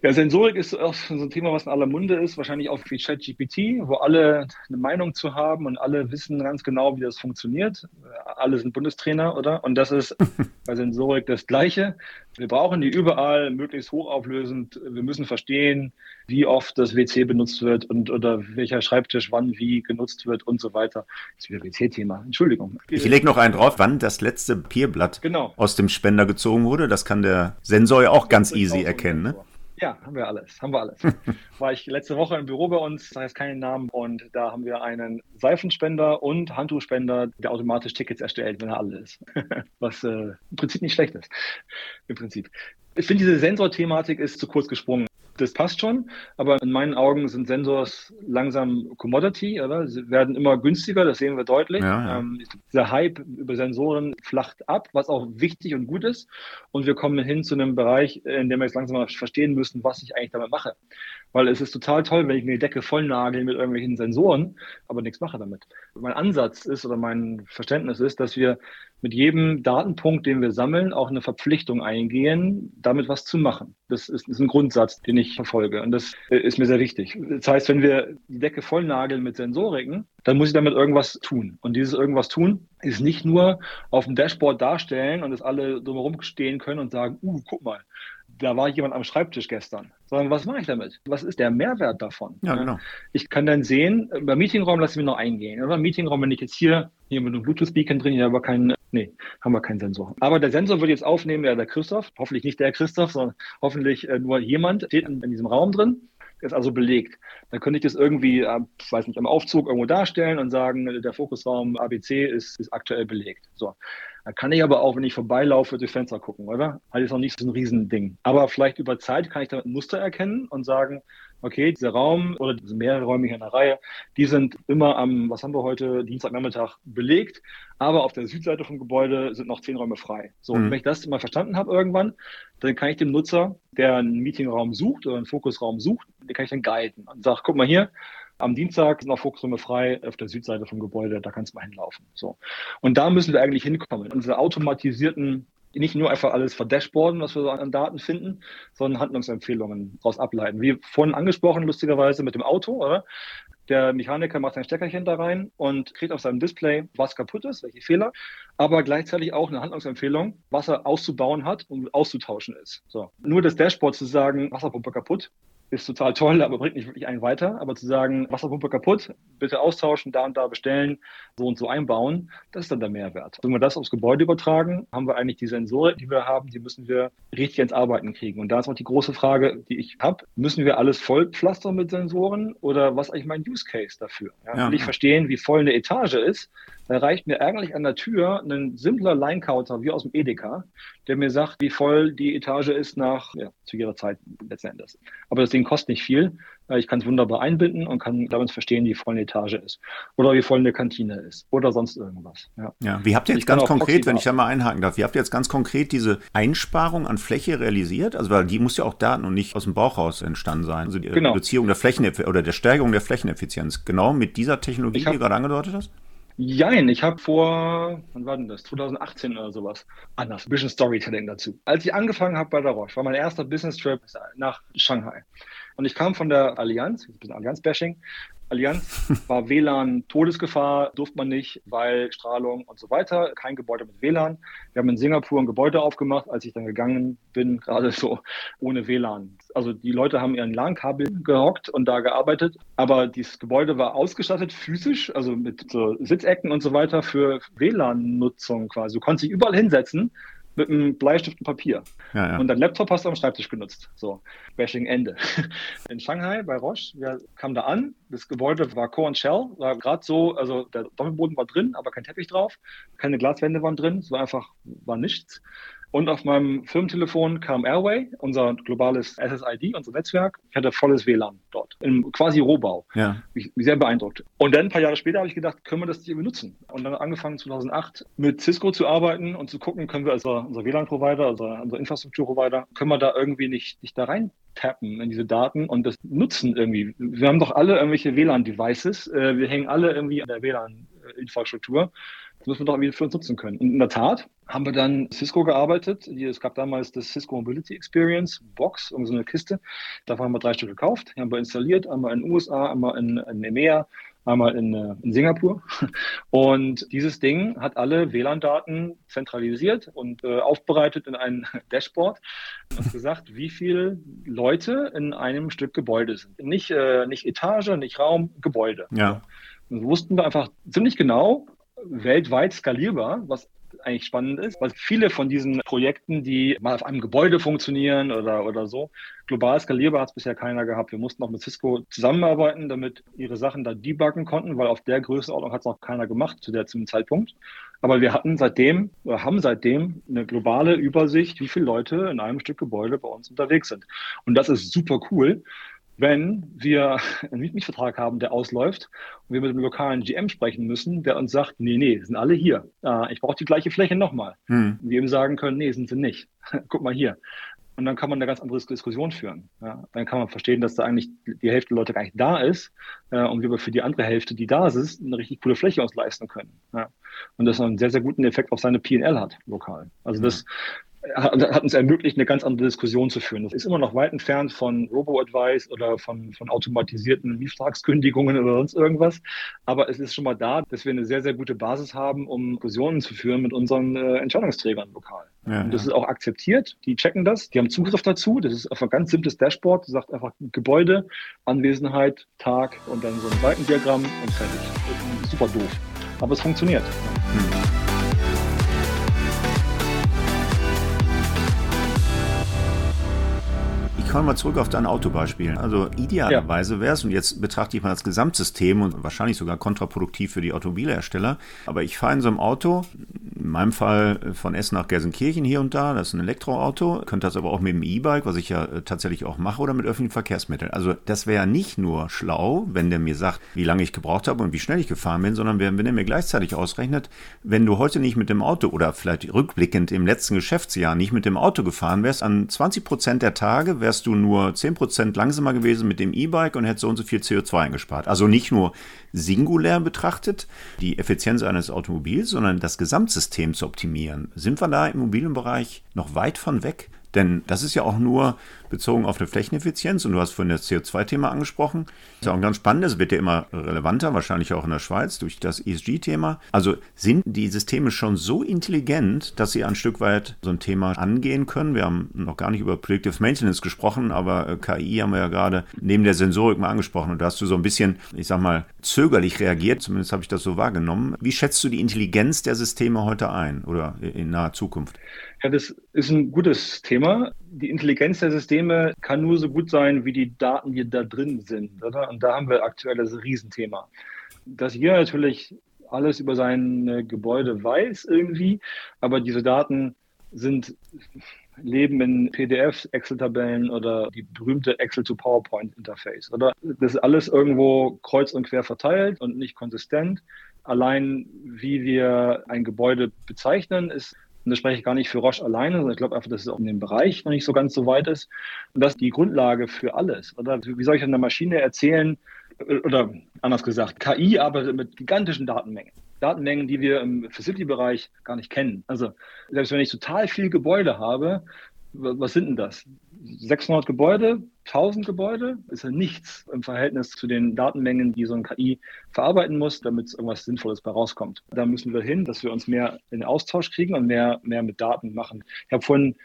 Ja, Sensorik ist auch so ein Thema, was in aller Munde ist, wahrscheinlich auch wie ChatGPT, wo alle eine Meinung zu haben und alle wissen ganz genau, wie das funktioniert. Alle sind Bundestrainer, oder? Und das ist [laughs] bei Sensorik das Gleiche. Wir brauchen die überall möglichst hochauflösend. Wir müssen verstehen, wie oft das WC benutzt wird und oder welcher Schreibtisch wann wie genutzt wird und so weiter. Das ist wieder WC-Thema. Entschuldigung. Ich lege noch einen drauf, wann das letzte Papierblatt genau. aus dem Spender gezogen wurde. Das kann der Sensor ja auch ganz easy erkennen. Ne? Ja, haben wir alles. Haben wir alles. [laughs] War ich letzte Woche im Büro bei uns, das heißt keinen Namen, und da haben wir einen Seifenspender und Handtuchspender, der automatisch Tickets erstellt, wenn er alle ist. [laughs] Was äh, im Prinzip nicht schlecht ist. Im Prinzip. Ich finde, diese Sensorthematik ist zu kurz gesprungen das passt schon, aber in meinen Augen sind Sensors langsam Commodity, oder? Sie werden immer günstiger, das sehen wir deutlich. Ja, ja. Ähm, dieser Hype über Sensoren flacht ab, was auch wichtig und gut ist. Und wir kommen hin zu einem Bereich, in dem wir jetzt langsam mal verstehen müssen, was ich eigentlich damit mache. Weil es ist total toll, wenn ich mir die Decke voll nagel mit irgendwelchen Sensoren, aber nichts mache damit. Mein Ansatz ist oder mein Verständnis ist, dass wir mit jedem Datenpunkt, den wir sammeln, auch eine Verpflichtung eingehen, damit was zu machen. Das ist, ist ein Grundsatz, den ich verfolge. Und das äh, ist mir sehr wichtig. Das heißt, wenn wir die Decke voll nageln mit Sensoriken, dann muss ich damit irgendwas tun. Und dieses irgendwas tun ist nicht nur auf dem Dashboard darstellen und dass alle drumherum stehen können und sagen, uh, guck mal, da war jemand am Schreibtisch gestern, sondern was mache ich damit? Was ist der Mehrwert davon? Ja, genau. Ich kann dann sehen, beim Meetingraum lassen wir noch eingehen. Oder? Im Meetingraum, wenn ich jetzt hier, hier mit einem Bluetooth-Beacon drin, hier aber keinen, nee, haben wir keinen Sensor. Aber der Sensor wird jetzt aufnehmen, ja, der Christoph, hoffentlich nicht der Christoph, sondern hoffentlich äh, nur jemand, steht in, in diesem Raum drin ist also belegt. Dann könnte ich das irgendwie, äh, ich weiß nicht, am Aufzug irgendwo darstellen und sagen, der Fokusraum ABC ist, ist aktuell belegt. So. Dann kann ich aber auch, wenn ich vorbeilaufe, durch Fenster gucken, oder? Also ist noch nicht so ein Riesending. Aber vielleicht über Zeit kann ich damit Muster erkennen und sagen, okay, dieser Raum oder diese mehrere Räume hier in der Reihe, die sind immer am, was haben wir heute, Dienstagnachmittag belegt, aber auf der Südseite vom Gebäude sind noch zehn Räume frei. So, mhm. wenn ich das mal verstanden habe irgendwann, dann kann ich dem Nutzer, der einen Meetingraum sucht oder einen Fokusraum sucht, den kann ich dann guiden und sage, guck mal hier, am Dienstag sind noch Fokusräume frei auf der Südseite vom Gebäude, da kannst du mal hinlaufen. So. Und da müssen wir eigentlich hinkommen. Unsere automatisierten nicht nur einfach alles verdashboarden, was wir so an Daten finden, sondern Handlungsempfehlungen daraus ableiten. Wie vorhin angesprochen, lustigerweise mit dem Auto, oder? Der Mechaniker macht sein Steckerchen da rein und kriegt auf seinem Display, was kaputt ist, welche Fehler, aber gleichzeitig auch eine Handlungsempfehlung, was er auszubauen hat und auszutauschen ist. So. Nur das Dashboard zu sagen, Wasserpumpe kaputt, ist total toll, aber bringt nicht wirklich einen weiter. Aber zu sagen, Wasserpumpe kaputt, bitte austauschen, da und da bestellen, so und so einbauen, das ist dann der Mehrwert. Wenn wir das aufs Gebäude übertragen, haben wir eigentlich die Sensoren, die wir haben, die müssen wir richtig ins Arbeiten kriegen. Und da ist auch die große Frage, die ich habe, müssen wir alles vollpflastern mit Sensoren oder was ist eigentlich mein Use Case dafür? Ja, ja. Will ich verstehen, wie voll eine Etage ist, da reicht mir eigentlich an der Tür ein simpler Line-Counter wie aus dem Edeka, der mir sagt, wie voll die Etage ist nach, ja, zu jeder Zeit letzten Endes. Aber das Ding kostet nicht viel. Ich kann es wunderbar einbinden und kann damit verstehen, wie voll eine Etage ist. Oder wie voll eine Kantine ist. Oder sonst irgendwas. Ja, ja wie habt ihr jetzt ganz konkret, wenn ich da mal einhaken darf, wie habt ihr jetzt ganz konkret diese Einsparung an Fläche realisiert? Also, weil die muss ja auch Daten und nicht aus dem Bauch raus entstanden sein. Also die genau. Reduzierung der Flächen oder der Steigerung der Flächeneffizienz. Genau mit dieser Technologie, hab, die du gerade angedeutet hast? Jein, ich habe vor, wann war denn das? 2018 oder sowas. Anders, ein bisschen Storytelling dazu. Als ich angefangen habe bei der Roche, war mein erster Business Trip nach Shanghai. Und ich kam von der Allianz, ein bisschen Allianz-Bashing, Allianz war WLAN Todesgefahr, durfte man nicht, weil Strahlung und so weiter. Kein Gebäude mit WLAN. Wir haben in Singapur ein Gebäude aufgemacht, als ich dann gegangen bin, gerade so ohne WLAN. Also die Leute haben ihren LAN-Kabel gehockt und da gearbeitet, aber dieses Gebäude war ausgestattet physisch, also mit so Sitzecken und so weiter für WLAN-Nutzung quasi. Du konntest dich überall hinsetzen mit einem Bleistift und Papier. Ja, ja. Und dein Laptop hast du am Schreibtisch genutzt. So, Bashing Ende. [laughs] In Shanghai bei Roche, wir kamen da an, das Gebäude war Core and Shell, war gerade so, also der Doppelboden war drin, aber kein Teppich drauf, keine Glaswände waren drin, es war einfach, war nichts. Und auf meinem Firmentelefon kam Airway, unser globales SSID, unser Netzwerk. Ich hatte volles WLAN dort, im quasi Rohbau. Ja. Mich, mich sehr beeindruckt. Und dann ein paar Jahre später habe ich gedacht, können wir das nicht benutzen? Und dann angefangen 2008 mit Cisco zu arbeiten und zu gucken, können wir also unser WLAN-Provider, also unser Infrastruktur-Provider, können wir da irgendwie nicht, nicht da rein tappen in diese Daten und das nutzen irgendwie. Wir haben doch alle irgendwelche WLAN-Devices. Äh, wir hängen alle irgendwie an der WLAN-Infrastruktur. Das müssen wir doch irgendwie für uns nutzen können. Und in der Tat haben wir dann Cisco gearbeitet. Es gab damals das Cisco Mobility Experience Box, so eine Kiste. Davon haben wir drei Stück gekauft, die haben wir installiert, einmal in den USA, einmal in, in EMEA, einmal in, äh, in, Singapur. [laughs] Und dieses Ding hat alle WLAN-Daten zentralisiert und äh, aufbereitet in ein [laughs] Dashboard und gesagt, wie viele Leute in einem Stück Gebäude sind. Nicht, äh, nicht Etage, nicht Raum, Gebäude. Ja. Und so wussten wir einfach ziemlich genau, weltweit skalierbar, was eigentlich spannend ist, weil viele von diesen Projekten, die mal auf einem Gebäude funktionieren oder, oder so, global skalierbar hat es bisher keiner gehabt. Wir mussten auch mit Cisco zusammenarbeiten, damit ihre Sachen da debuggen konnten, weil auf der Größenordnung hat es noch keiner gemacht zu der Zeitpunkt. Aber wir hatten seitdem oder haben seitdem eine globale Übersicht, wie viele Leute in einem Stück Gebäude bei uns unterwegs sind. Und das ist super cool, wenn wir einen Mietvertrag haben, der ausläuft und wir mit dem lokalen GM sprechen müssen, der uns sagt, nee, nee, sind alle hier. Äh, ich brauche die gleiche Fläche nochmal. Hm. Und wir ihm sagen können, nee, sind sie nicht. [laughs] Guck mal hier. Und dann kann man eine ganz andere Diskussion führen. Ja, dann kann man verstehen, dass da eigentlich die Hälfte der Leute gar nicht da ist äh, und wir aber für die andere Hälfte, die da ist, eine richtig coole Fläche uns leisten können. Ja. Und das einen sehr, sehr guten Effekt auf seine PL hat, lokal. Also das hat uns ermöglicht, eine ganz andere Diskussion zu führen. Das ist immer noch weit entfernt von Robo-Advice oder von, von automatisierten Mietvertragskündigungen oder sonst irgendwas. Aber es ist schon mal da, dass wir eine sehr, sehr gute Basis haben, um Diskussionen zu führen mit unseren äh, Entscheidungsträgern lokal. Ja, und das ja. ist auch akzeptiert. Die checken das. Die haben Zugriff dazu. Das ist einfach ein ganz simples Dashboard. Das sagt einfach Gebäude, Anwesenheit, Tag und dann so ein Seitendiagramm und fertig. Super doof. Aber es funktioniert. Hm. Ich komme mal zurück auf dein Autobeispiel. Also idealerweise wäre es, und jetzt betrachte ich mal das Gesamtsystem und wahrscheinlich sogar kontraproduktiv für die Automobilhersteller, aber ich fahre in so einem Auto, in meinem Fall von Essen nach Gelsenkirchen hier und da, das ist ein Elektroauto, könnte das aber auch mit dem E-Bike, was ich ja äh, tatsächlich auch mache, oder mit öffentlichen Verkehrsmitteln. Also das wäre nicht nur schlau, wenn der mir sagt, wie lange ich gebraucht habe und wie schnell ich gefahren bin, sondern wenn der mir gleichzeitig ausrechnet, wenn du heute nicht mit dem Auto oder vielleicht rückblickend im letzten Geschäftsjahr nicht mit dem Auto gefahren wärst, an 20 Prozent der Tage wärst wärst du nur 10% langsamer gewesen mit dem E-Bike und hättest so und so viel CO2 eingespart. Also nicht nur singulär betrachtet die Effizienz eines Automobils, sondern das Gesamtsystem zu optimieren. Sind wir da im Immobilienbereich noch weit von weg? Denn das ist ja auch nur bezogen auf eine Flächeneffizienz und du hast vorhin das CO2-Thema angesprochen. Das ist ja auch ein ganz spannendes, wird ja immer relevanter, wahrscheinlich auch in der Schweiz durch das ESG-Thema. Also sind die Systeme schon so intelligent, dass sie ein Stück weit so ein Thema angehen können? Wir haben noch gar nicht über Predictive Maintenance gesprochen, aber äh, KI haben wir ja gerade neben der Sensorik mal angesprochen und da hast du so ein bisschen, ich sag mal, zögerlich reagiert, zumindest habe ich das so wahrgenommen. Wie schätzt du die Intelligenz der Systeme heute ein oder in naher Zukunft? Ja, das ist ein gutes Thema. Die Intelligenz der Systeme kann nur so gut sein, wie die Daten, die da drin sind. Oder? Und da haben wir aktuell das Riesenthema. Dass jeder natürlich alles über sein Gebäude weiß irgendwie, aber diese Daten sind leben in PDFs, Excel-Tabellen oder die berühmte Excel-to-PowerPoint-Interface. Oder das ist alles irgendwo kreuz und quer verteilt und nicht konsistent. Allein wie wir ein Gebäude bezeichnen, ist und das spreche ich gar nicht für Roche alleine, sondern ich glaube einfach, dass es auch in dem Bereich noch nicht so ganz so weit ist. Und das ist die Grundlage für alles. Oder wie soll ich einer Maschine erzählen, oder anders gesagt, KI arbeitet mit gigantischen Datenmengen. Datenmengen, die wir im Facility-Bereich gar nicht kennen. Also selbst wenn ich total viel Gebäude habe, was sind denn das? 600 Gebäude, 1000 Gebäude, ist ja nichts im Verhältnis zu den Datenmengen, die so ein KI verarbeiten muss, damit irgendwas Sinnvolles bei rauskommt. Da müssen wir hin, dass wir uns mehr in Austausch kriegen und mehr, mehr mit Daten machen. Ich habe vorhin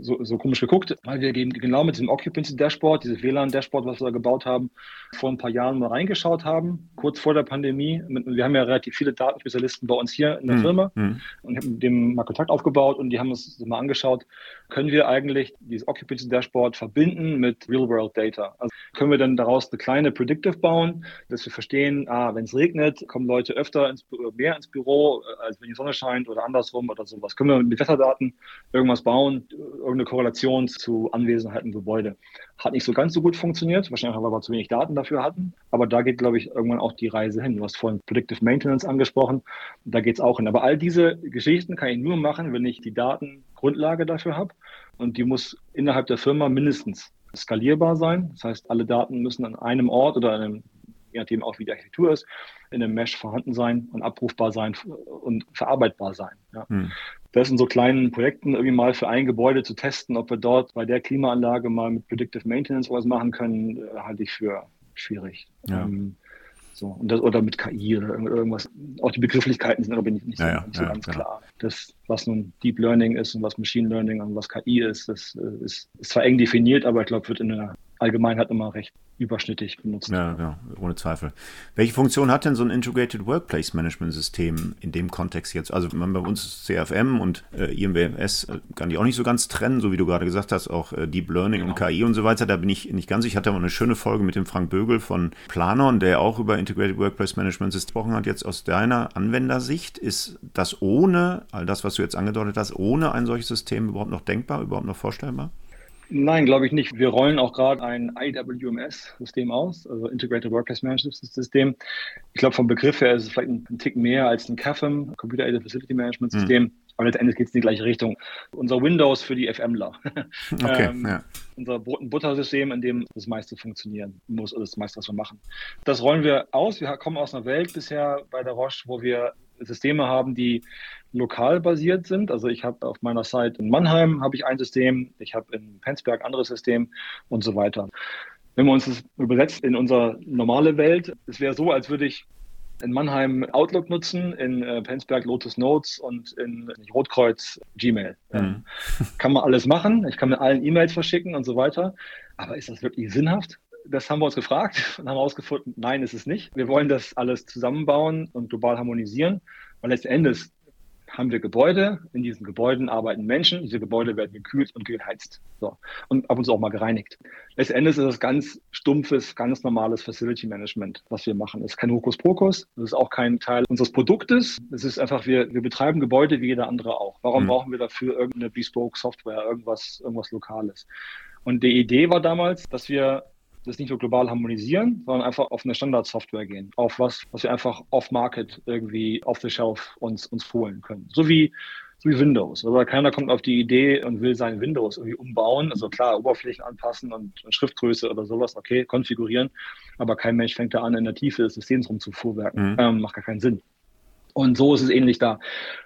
so, so komisch geguckt, weil wir genau mit diesem Occupancy Dashboard, dieses WLAN-Dashboard, was wir da gebaut haben, vor ein paar Jahren mal reingeschaut haben, kurz vor der Pandemie. Wir haben ja relativ viele Datenspezialisten bei uns hier in der mhm. Firma mhm. und ich habe mit dem mal Kontakt aufgebaut und die haben uns mal angeschaut. Können wir eigentlich dieses Occupancy Dashboard verbinden mit Real-World Data? Also können wir dann daraus eine kleine Predictive bauen, dass wir verstehen, ah, wenn es regnet, kommen Leute öfter ins, mehr ins Büro, äh, als wenn die Sonne scheint oder andersrum oder sowas. Können wir mit Wetterdaten irgendwas bauen, irgendeine Korrelation zu Anwesenheit im Gebäude. Hat nicht so ganz so gut funktioniert, wahrscheinlich, weil wir zu wenig Daten dafür hatten. Aber da geht, glaube ich, irgendwann auch die Reise hin. Du hast vorhin Predictive Maintenance angesprochen, da geht es auch hin. Aber all diese Geschichten kann ich nur machen, wenn ich die Datengrundlage dafür habe. Und die muss innerhalb der Firma mindestens skalierbar sein. Das heißt, alle Daten müssen an einem Ort oder an einem je nachdem auch wie die Architektur ist, in einem Mesh vorhanden sein und abrufbar sein und verarbeitbar sein. Ja. Hm das in so kleinen Projekten irgendwie mal für ein Gebäude zu testen, ob wir dort bei der Klimaanlage mal mit Predictive Maintenance was machen können, äh, halte ich für schwierig. Ja. Ähm, so, und das, oder mit KI oder irgendwas. Auch die Begrifflichkeiten sind aber nicht, nicht, ja, so, nicht so ganz genau. klar. Das, was nun Deep Learning ist und was Machine Learning und was KI ist, das äh, ist, ist zwar eng definiert, aber ich glaube, wird in der Allgemeinheit immer recht überschnittig benutzt. Ja, ja, ohne Zweifel. Welche Funktion hat denn so ein Integrated Workplace Management System in dem Kontext jetzt? Also bei uns ist CFM und äh, IMWS äh, kann ich auch nicht so ganz trennen, so wie du gerade gesagt hast, auch äh, Deep Learning genau. und KI und so weiter. Da bin ich nicht ganz. Ich hatte mal eine schöne Folge mit dem Frank Bögel von Planon, der auch über Integrated Workplace Management System gesprochen hat. Jetzt aus deiner Anwendersicht ist das ohne all das, was du jetzt angedeutet hast, ohne ein solches System überhaupt noch denkbar, überhaupt noch vorstellbar? Nein, glaube ich nicht. Wir rollen auch gerade ein IWMS-System aus, also Integrated Workplace Management System. Ich glaube, vom Begriff her ist es vielleicht ein, ein Tick mehr als ein CAFM, Computer Aided Facility Management System. Mhm. Aber letztendlich geht es in die gleiche Richtung. Unser Windows für die FMler. [laughs] Okay, ähm, ja. Unser Brot- und Butter-System, in dem das meiste funktionieren muss oder das meiste, was wir machen. Das rollen wir aus. Wir kommen aus einer Welt bisher bei der Roche, wo wir Systeme haben, die lokal basiert sind. Also ich habe auf meiner Site in Mannheim habe ich ein System, ich habe in Penzberg ein anderes System und so weiter. Wenn wir uns das übersetzen in unsere normale Welt, es wäre so, als würde ich in Mannheim Outlook nutzen, in äh, Penzberg Lotus Notes und in Rotkreuz Gmail. Mhm. kann man alles machen. Ich kann mit allen E-Mails verschicken und so weiter. Aber ist das wirklich sinnhaft? Das haben wir uns gefragt [laughs] und haben herausgefunden, nein, ist es nicht. Wir wollen das alles zusammenbauen und global harmonisieren. Und letzten Endes haben wir Gebäude. In diesen Gebäuden arbeiten Menschen. Diese Gebäude werden gekühlt und geheizt. So. Und ab und zu auch mal gereinigt. Letzten Endes ist es ganz stumpfes, ganz normales Facility Management, was wir machen. Es ist kein Hokuspokus. Das ist auch kein Teil unseres Produktes. Es ist einfach, wir, wir betreiben Gebäude wie jeder andere auch. Warum mhm. brauchen wir dafür irgendeine Bespoke Software, irgendwas, irgendwas Lokales? Und die Idee war damals, dass wir das nicht nur global harmonisieren, sondern einfach auf eine Standardsoftware gehen, auf was, was wir einfach off-market irgendwie off the shelf uns, uns holen können. So wie, so wie Windows. Aber keiner kommt auf die Idee und will sein Windows irgendwie umbauen. Also klar, Oberflächen anpassen und, und Schriftgröße oder sowas, okay, konfigurieren. Aber kein Mensch fängt da an, in der Tiefe des Systems rumzufuhrwerken. Mhm. Ähm, macht gar keinen Sinn. Und so ist es ähnlich da.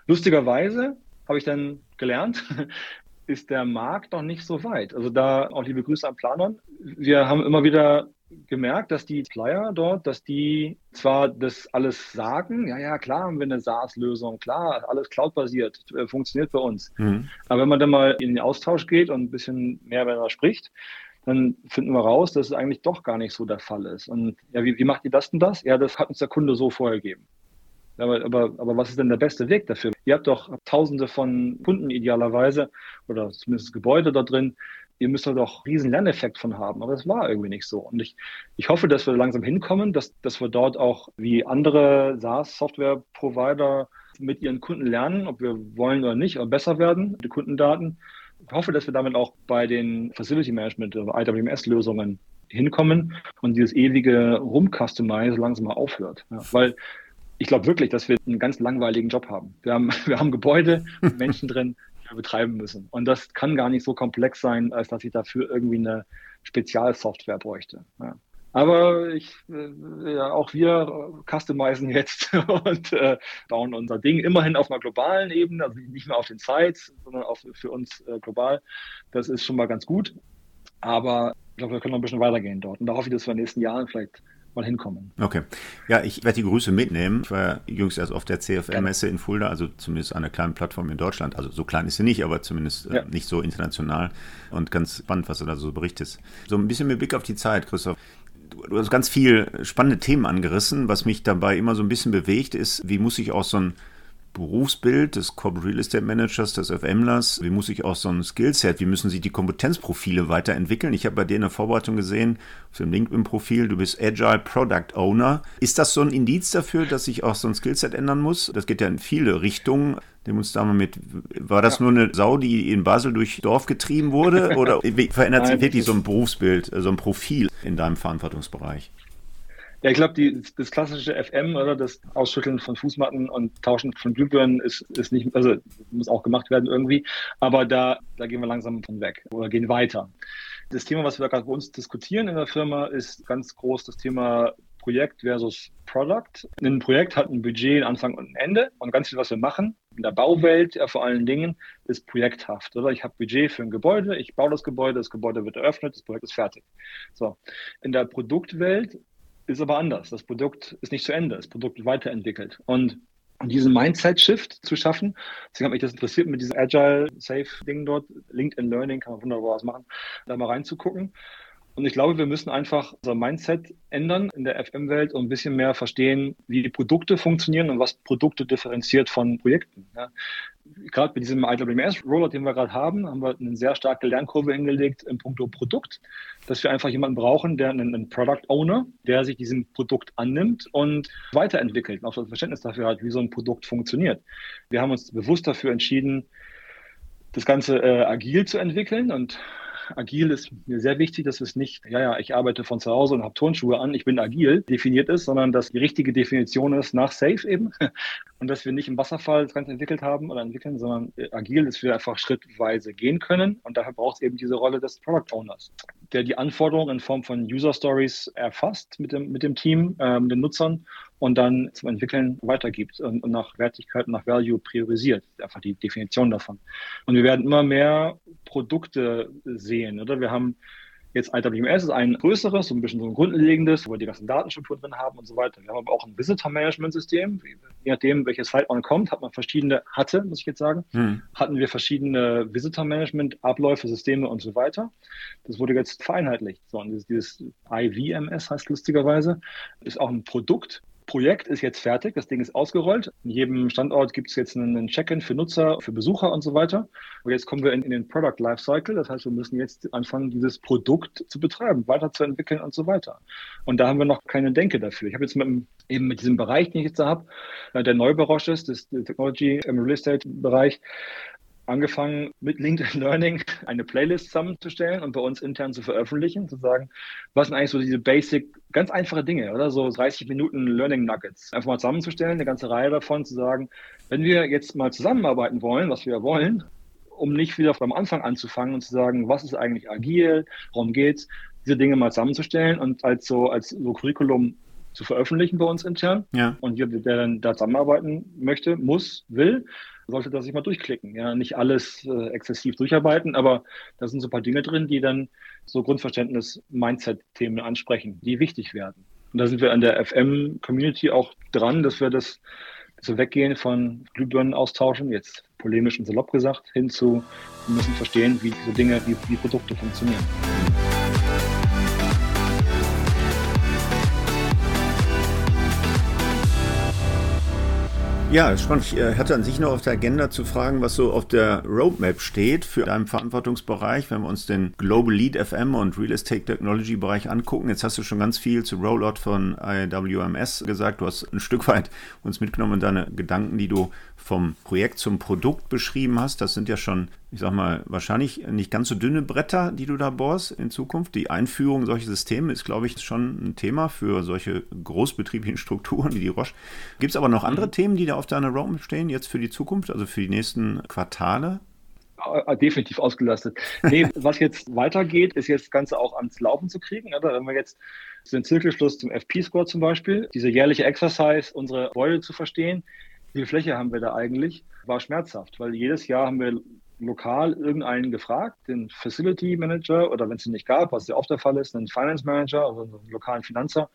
Lustigerweise habe ich dann gelernt, [laughs] ist der Markt noch nicht so weit. Also da auch liebe Grüße an Planern. Wir haben immer wieder gemerkt, dass die Flyer dort, dass die zwar das alles sagen, ja, ja, klar haben wir eine SaaS-Lösung, klar, alles cloud-basiert, äh, funktioniert bei uns. Mhm. Aber wenn man dann mal in den Austausch geht und ein bisschen mehr miteinander spricht, dann finden wir raus, dass es eigentlich doch gar nicht so der Fall ist. Und ja, wie, wie macht ihr das denn das? Ja, das hat uns der Kunde so vorgegeben. Aber, aber, aber was ist denn der beste Weg dafür? Ihr habt doch tausende von Kunden idealerweise oder zumindest Gebäude da drin. Ihr müsst da doch riesen Lerneffekt von haben. Aber das war irgendwie nicht so. Und ich, ich hoffe, dass wir langsam hinkommen, dass, dass wir dort auch wie andere SaaS-Software-Provider mit ihren Kunden lernen, ob wir wollen oder nicht, oder besser werden, die Kundendaten. Ich hoffe, dass wir damit auch bei den Facility Management, oder IWMS-Lösungen hinkommen und dieses ewige Rumcustomize langsam mal aufhört. Ja, weil ich glaube wirklich, dass wir einen ganz langweiligen Job haben. Wir haben, [laughs] wir haben Gebäude und [laughs] Menschen drin, die wir betreiben müssen. Und das kann gar nicht so komplex sein, als dass ich dafür irgendwie eine Spezialsoftware bräuchte. Ja. Aber ich, äh, ja, auch wir customizen jetzt [laughs] und äh, bauen unser Ding immerhin auf einer globalen Ebene, also nicht mehr auf den Sites, sondern auch für uns äh, global. Das ist schon mal ganz gut. Aber ich glaube, wir können noch ein bisschen weitergehen dort. Und da hoffe ich, dass wir in den nächsten Jahren vielleicht mal hinkommen. Okay. Ja, ich werde die Grüße mitnehmen. Ich war jüngst erst auf der CFM-Messe in Fulda, also zumindest einer kleinen Plattform in Deutschland. Also so klein ist sie nicht, aber zumindest äh, ja. nicht so international. Und ganz spannend, was du da so berichtest. So ein bisschen mit Blick auf die Zeit, Christoph. Du hast ganz viel spannende Themen angerissen. Was mich dabei immer so ein bisschen bewegt, ist, wie muss ich auch so ein Berufsbild des Corporate Real Estate Managers, des FMlers? Wie muss ich auch so ein Skillset, wie müssen sich die Kompetenzprofile weiterentwickeln? Ich habe bei dir eine Vorbereitung gesehen, auf dem LinkedIn-Profil, du bist Agile Product Owner. Ist das so ein Indiz dafür, dass sich auch so ein Skillset ändern muss? Das geht ja in viele Richtungen. Nimm uns da mal mit. War das ja. nur eine Sau, die in Basel durch Dorf getrieben wurde? [laughs] Oder verändert sich wirklich so ein Berufsbild, so ein Profil in deinem Verantwortungsbereich? Ja, ich glaube, das klassische FM oder das Ausschütteln von Fußmatten und Tauschen von Glühbirnen ist, ist nicht, also muss auch gemacht werden irgendwie, aber da, da gehen wir langsam von weg oder gehen weiter. Das Thema, was wir gerade bei uns diskutieren in der Firma, ist ganz groß das Thema Projekt versus Product. Ein Projekt hat ein Budget, ein Anfang und ein Ende und ganz viel, was wir machen in der Bauwelt ja, vor allen Dingen ist projekthaft. Oder ich habe Budget für ein Gebäude, ich baue das Gebäude, das Gebäude wird eröffnet, das Projekt ist fertig. So. In der Produktwelt ist aber anders. Das Produkt ist nicht zu Ende, das Produkt wird weiterentwickelt. Und diesen Mindset-Shift zu schaffen, deswegen hat mich das interessiert mit diesem Agile-Safe-Ding dort, LinkedIn Learning, kann man wunderbar was machen, da mal reinzugucken. Und ich glaube, wir müssen einfach unser Mindset ändern in der FM-Welt und ein bisschen mehr verstehen, wie Produkte funktionieren und was Produkte differenziert von Projekten. Ja. Gerade bei diesem IWMS-Rollout, den wir gerade haben, haben wir eine sehr starke Lernkurve hingelegt im Punkto Produkt, dass wir einfach jemanden brauchen, der einen, einen Product Owner, der sich diesem Produkt annimmt und weiterentwickelt und auch das Verständnis dafür hat, wie so ein Produkt funktioniert. Wir haben uns bewusst dafür entschieden, das Ganze äh, agil zu entwickeln und agil ist mir sehr wichtig, dass es nicht, ja, ja, ich arbeite von zu Hause und habe Turnschuhe an, ich bin agil definiert ist, sondern dass die richtige Definition ist nach Safe eben. [laughs] Und dass wir nicht im Wasserfall das Ganze entwickelt haben oder entwickeln, sondern äh, agil, dass wir einfach schrittweise gehen können. Und dafür braucht es eben diese Rolle des Product Owners, der die Anforderungen in Form von User Stories erfasst mit dem, mit dem Team, äh, den Nutzern und dann zum Entwickeln weitergibt und, und nach Wertigkeit nach Value priorisiert. Einfach die Definition davon. Und wir werden immer mehr Produkte sehen, oder? Wir haben Jetzt IWMS ist ein größeres, so ein bisschen so ein grundlegendes, wo wir die ganzen Datenstrukturen drin haben und so weiter. Wir haben aber auch ein Visitor-Management-System. Je nachdem, welche Site man kommt, hat man verschiedene, hatte, muss ich jetzt sagen, hm. hatten wir verschiedene Visitor-Management-Abläufe, Systeme und so weiter. Das wurde jetzt vereinheitlicht. So, und dieses, dieses IVMS heißt lustigerweise, ist auch ein Produkt, Projekt ist jetzt fertig, das Ding ist ausgerollt. In jedem Standort gibt es jetzt einen Check-in für Nutzer, für Besucher und so weiter. Und jetzt kommen wir in, in, den Product Lifecycle. Das heißt, wir müssen jetzt anfangen, dieses Produkt zu betreiben, weiterzuentwickeln und so weiter. Und da haben wir noch keine Denke dafür. Ich habe jetzt mit, eben mit diesem Bereich, den ich jetzt da habe, äh, der neu berauscht ist, das Technology im Real Estate Bereich, angefangen mit LinkedIn Learning [laughs] eine Playlist zusammenzustellen und bei uns intern zu veröffentlichen, zu sagen, was sind eigentlich so diese basic, ganz einfache Dinge, oder so 30 Minuten Learning Nuggets. Einfach mal zusammenzustellen, eine ganze Reihe davon, zu sagen, wenn wir jetzt mal zusammenarbeiten wollen, was wir wollen, um nicht wieder vom Anfang anzufangen und zu sagen, was ist eigentlich agil, worum geht's, diese Dinge mal zusammenzustellen und als so, als so Curriculum zu veröffentlichen bei uns intern. Ja. Und jeder, der dann da zusammenarbeiten möchte, muss, will, sollte das sich mal durchklicken. Ja, nicht alles äh, exzessiv durcharbeiten, aber da sind so ein paar Dinge drin, die dann so Grundverständnis, Mindset-Themen ansprechen, die wichtig werden. Und da sind wir an der FM-Community auch dran, dass wir das so weggehen von Glühbirnen austauschen, jetzt polemisch und salopp gesagt, hin zu, wir müssen verstehen, wie diese Dinge, wie, wie Produkte funktionieren. Ja, ist spannend. Ich äh, hatte an sich noch auf der Agenda zu fragen, was so auf der Roadmap steht für deinen Verantwortungsbereich, wenn wir uns den Global Lead FM und Real Estate Technology Bereich angucken. Jetzt hast du schon ganz viel zu Rollout von IWMS gesagt. Du hast ein Stück weit uns mitgenommen in deine Gedanken, die du vom Projekt zum Produkt beschrieben hast. Das sind ja schon, ich sag mal, wahrscheinlich nicht ganz so dünne Bretter, die du da bohrst in Zukunft. Die Einführung solcher Systeme ist, glaube ich, schon ein Thema für solche großbetrieblichen [laughs] Strukturen wie die Roche. Gibt es aber noch andere mhm. Themen, die da auf deiner Roadmap stehen, jetzt für die Zukunft, also für die nächsten Quartale? definitiv ausgelastet. Nee, [laughs] was jetzt weitergeht, ist jetzt das Ganze auch ans Laufen zu kriegen. Oder? Wenn wir jetzt den Zirkelschluss zum FP-Score zum Beispiel, diese jährliche Exercise, unsere Freude zu verstehen, viel Fläche haben wir da eigentlich, war schmerzhaft, weil jedes Jahr haben wir lokal irgendeinen gefragt, den Facility Manager oder wenn es ihn nicht gab, was ja oft der Fall ist, einen Finance Manager, also einen lokalen Finanzer,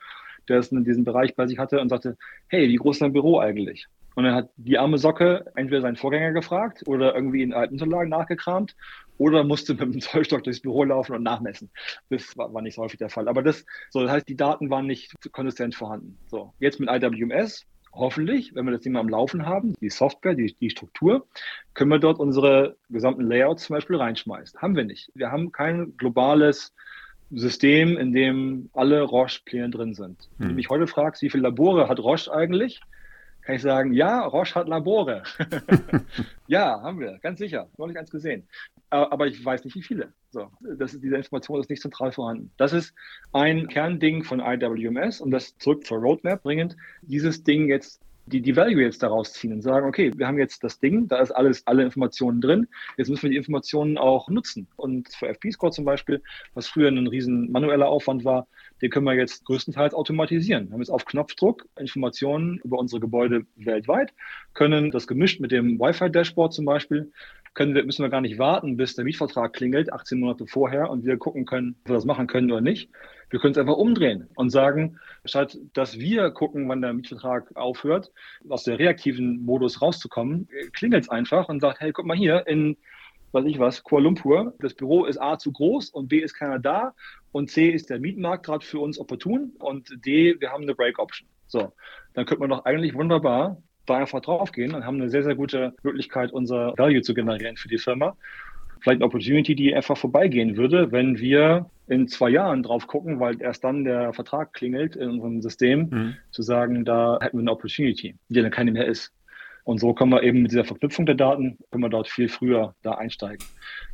der es in diesem Bereich bei sich hatte und sagte, hey, wie groß ist dein Büro eigentlich? Und dann hat die arme Socke entweder seinen Vorgänger gefragt oder irgendwie in alten Unterlagen nachgekramt oder musste mit dem [laughs] Zollstock durchs Büro laufen und nachmessen. Das war, war nicht so häufig der Fall. Aber das, so, das heißt, die Daten waren nicht konsistent vorhanden. So, jetzt mit IWMS hoffentlich, wenn wir das Ding mal am Laufen haben, die Software, die, die Struktur, können wir dort unsere gesamten Layouts zum Beispiel reinschmeißen. Haben wir nicht. Wir haben kein globales System, in dem alle Roche-Pläne drin sind. Hm. Wenn du mich heute fragst, wie viele Labore hat Roche eigentlich, kann ich sagen, ja, Roche hat Labore. [laughs] ja, haben wir, ganz sicher. Noch nicht eins gesehen. Aber ich weiß nicht, wie viele. So, das ist, diese Information ist nicht zentral vorhanden. Das ist ein Kernding von IWMS und das zurück zur Roadmap bringend, dieses Ding jetzt die, die Value jetzt daraus ziehen und sagen, okay, wir haben jetzt das Ding, da ist alles, alle Informationen drin, jetzt müssen wir die Informationen auch nutzen. Und für FP-Score zum Beispiel, was früher ein riesen manueller Aufwand war, den können wir jetzt größtenteils automatisieren. Wir haben jetzt auf Knopfdruck Informationen über unsere Gebäude weltweit, können das gemischt mit dem Wi-Fi-Dashboard zum Beispiel, können wir, müssen wir gar nicht warten, bis der Mietvertrag klingelt, 18 Monate vorher, und wir gucken können, ob wir das machen können oder nicht. Wir können es einfach umdrehen und sagen, statt dass wir gucken, wann der Mietvertrag aufhört, aus der reaktiven Modus rauszukommen, klingelt es einfach und sagt, hey, guck mal hier, in weiß ich was, Kuala Lumpur. Das Büro ist A zu groß und B ist keiner da und C ist der Mietmarkt gerade für uns opportun und D, wir haben eine Break Option. So, dann könnte man doch eigentlich wunderbar da einfach draufgehen und haben eine sehr, sehr gute Möglichkeit, unser Value zu generieren für die Firma vielleicht eine Opportunity, die einfach vorbeigehen würde, wenn wir in zwei Jahren drauf gucken, weil erst dann der Vertrag klingelt in unserem System, mhm. zu sagen, da hätten wir eine Opportunity, die dann keine mehr ist. Und so können wir eben mit dieser Verknüpfung der Daten, können wir dort viel früher da einsteigen.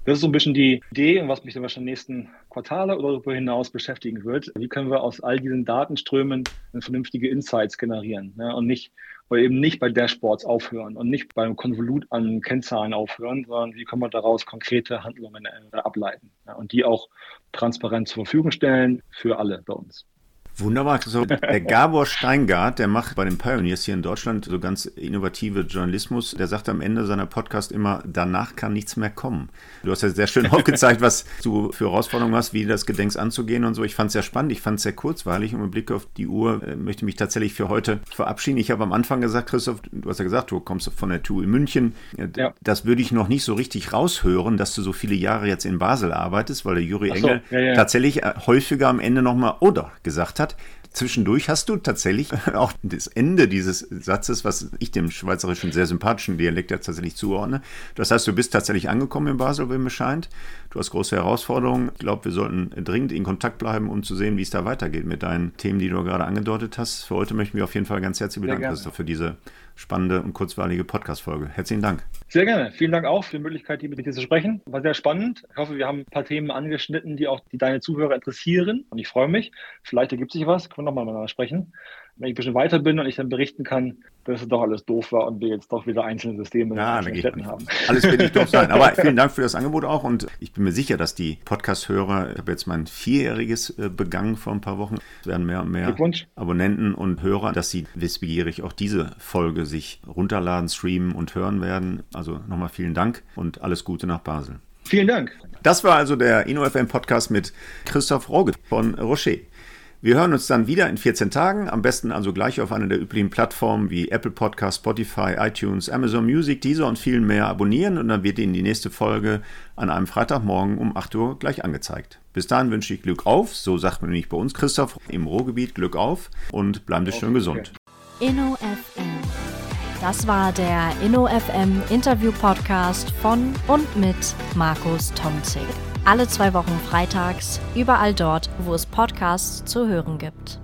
Das ist so ein bisschen die Idee was mich dann wahrscheinlich nächsten Quartale oder darüber hinaus beschäftigen wird. Wie können wir aus all diesen Datenströmen vernünftige Insights generieren ne? und nicht oder eben nicht bei Dashboards aufhören und nicht beim Konvolut an Kennzahlen aufhören, sondern wie können wir daraus konkrete Handlungen äh, ableiten ja? und die auch transparent zur Verfügung stellen für alle bei uns. Wunderbar. So, der Gabor Steingart, der macht bei den Pioneers hier in Deutschland so ganz innovative Journalismus. Der sagt am Ende seiner Podcast immer, danach kann nichts mehr kommen. Du hast ja sehr schön [laughs] aufgezeigt, was du für Herausforderungen hast, wie das gedenkst anzugehen und so. Ich fand es sehr spannend, ich fand es sehr kurzweilig und mit Blick auf die Uhr äh, möchte mich tatsächlich für heute verabschieden. Ich habe am Anfang gesagt, Christoph, du hast ja gesagt, du kommst von der TU in München. Äh, ja. Das würde ich noch nicht so richtig raushören, dass du so viele Jahre jetzt in Basel arbeitest, weil der Juri so, Engel ja, ja. tatsächlich äh, häufiger am Ende nochmal oder gesagt hat, hat. Zwischendurch hast du tatsächlich [laughs] auch das Ende dieses Satzes, was ich dem schweizerischen sehr sympathischen Dialekt ja tatsächlich zuordne. Das heißt, du bist tatsächlich angekommen in Basel, wie mir scheint. Du hast große Herausforderungen. Ich glaube, wir sollten dringend in Kontakt bleiben, um zu sehen, wie es da weitergeht mit deinen Themen, die du gerade angedeutet hast. Für heute möchten wir auf jeden Fall ganz herzlich bedanken, Christoph, für diese spannende und kurzweilige Podcast-Folge. Herzlichen Dank. Sehr gerne. Vielen Dank auch für die Möglichkeit, hier mit dir zu sprechen. War sehr spannend. Ich hoffe, wir haben ein paar Themen angeschnitten, die auch die deine Zuhörer interessieren. Und ich freue mich. Vielleicht ergibt sich was. Können wir nochmal miteinander sprechen wenn ich ein bisschen weiter bin und ich dann berichten kann, dass es doch alles doof war und wir jetzt doch wieder einzelne Systeme ja, in Städten haben. Alles wird nicht doof sein. Aber [laughs] vielen Dank für das Angebot auch und ich bin mir sicher, dass die Podcast-Hörer, ich habe jetzt mein vierjähriges äh, begangen vor ein paar Wochen, es werden mehr und mehr Abonnenten und Hörer, dass sie wissbegierig auch diese Folge sich runterladen, streamen und hören werden. Also nochmal vielen Dank und alles Gute nach Basel. Vielen Dank. Das war also der InnoFM Podcast mit Christoph Roge von Rocher. Wir hören uns dann wieder in 14 Tagen, am besten also gleich auf einer der üblichen Plattformen wie Apple Podcast, Spotify, iTunes, Amazon Music, Deezer und vielen mehr abonnieren und dann wird Ihnen die nächste Folge an einem Freitagmorgen um 8 Uhr gleich angezeigt. Bis dahin wünsche ich Glück auf, so sagt man nämlich bei uns Christoph im Ruhrgebiet Glück auf und bleiben Sie schön gesund. Inno FM. Das war der Inno FM Interview Podcast von und mit Markus Tomzig. Alle zwei Wochen freitags, überall dort, wo es Podcasts zu hören gibt.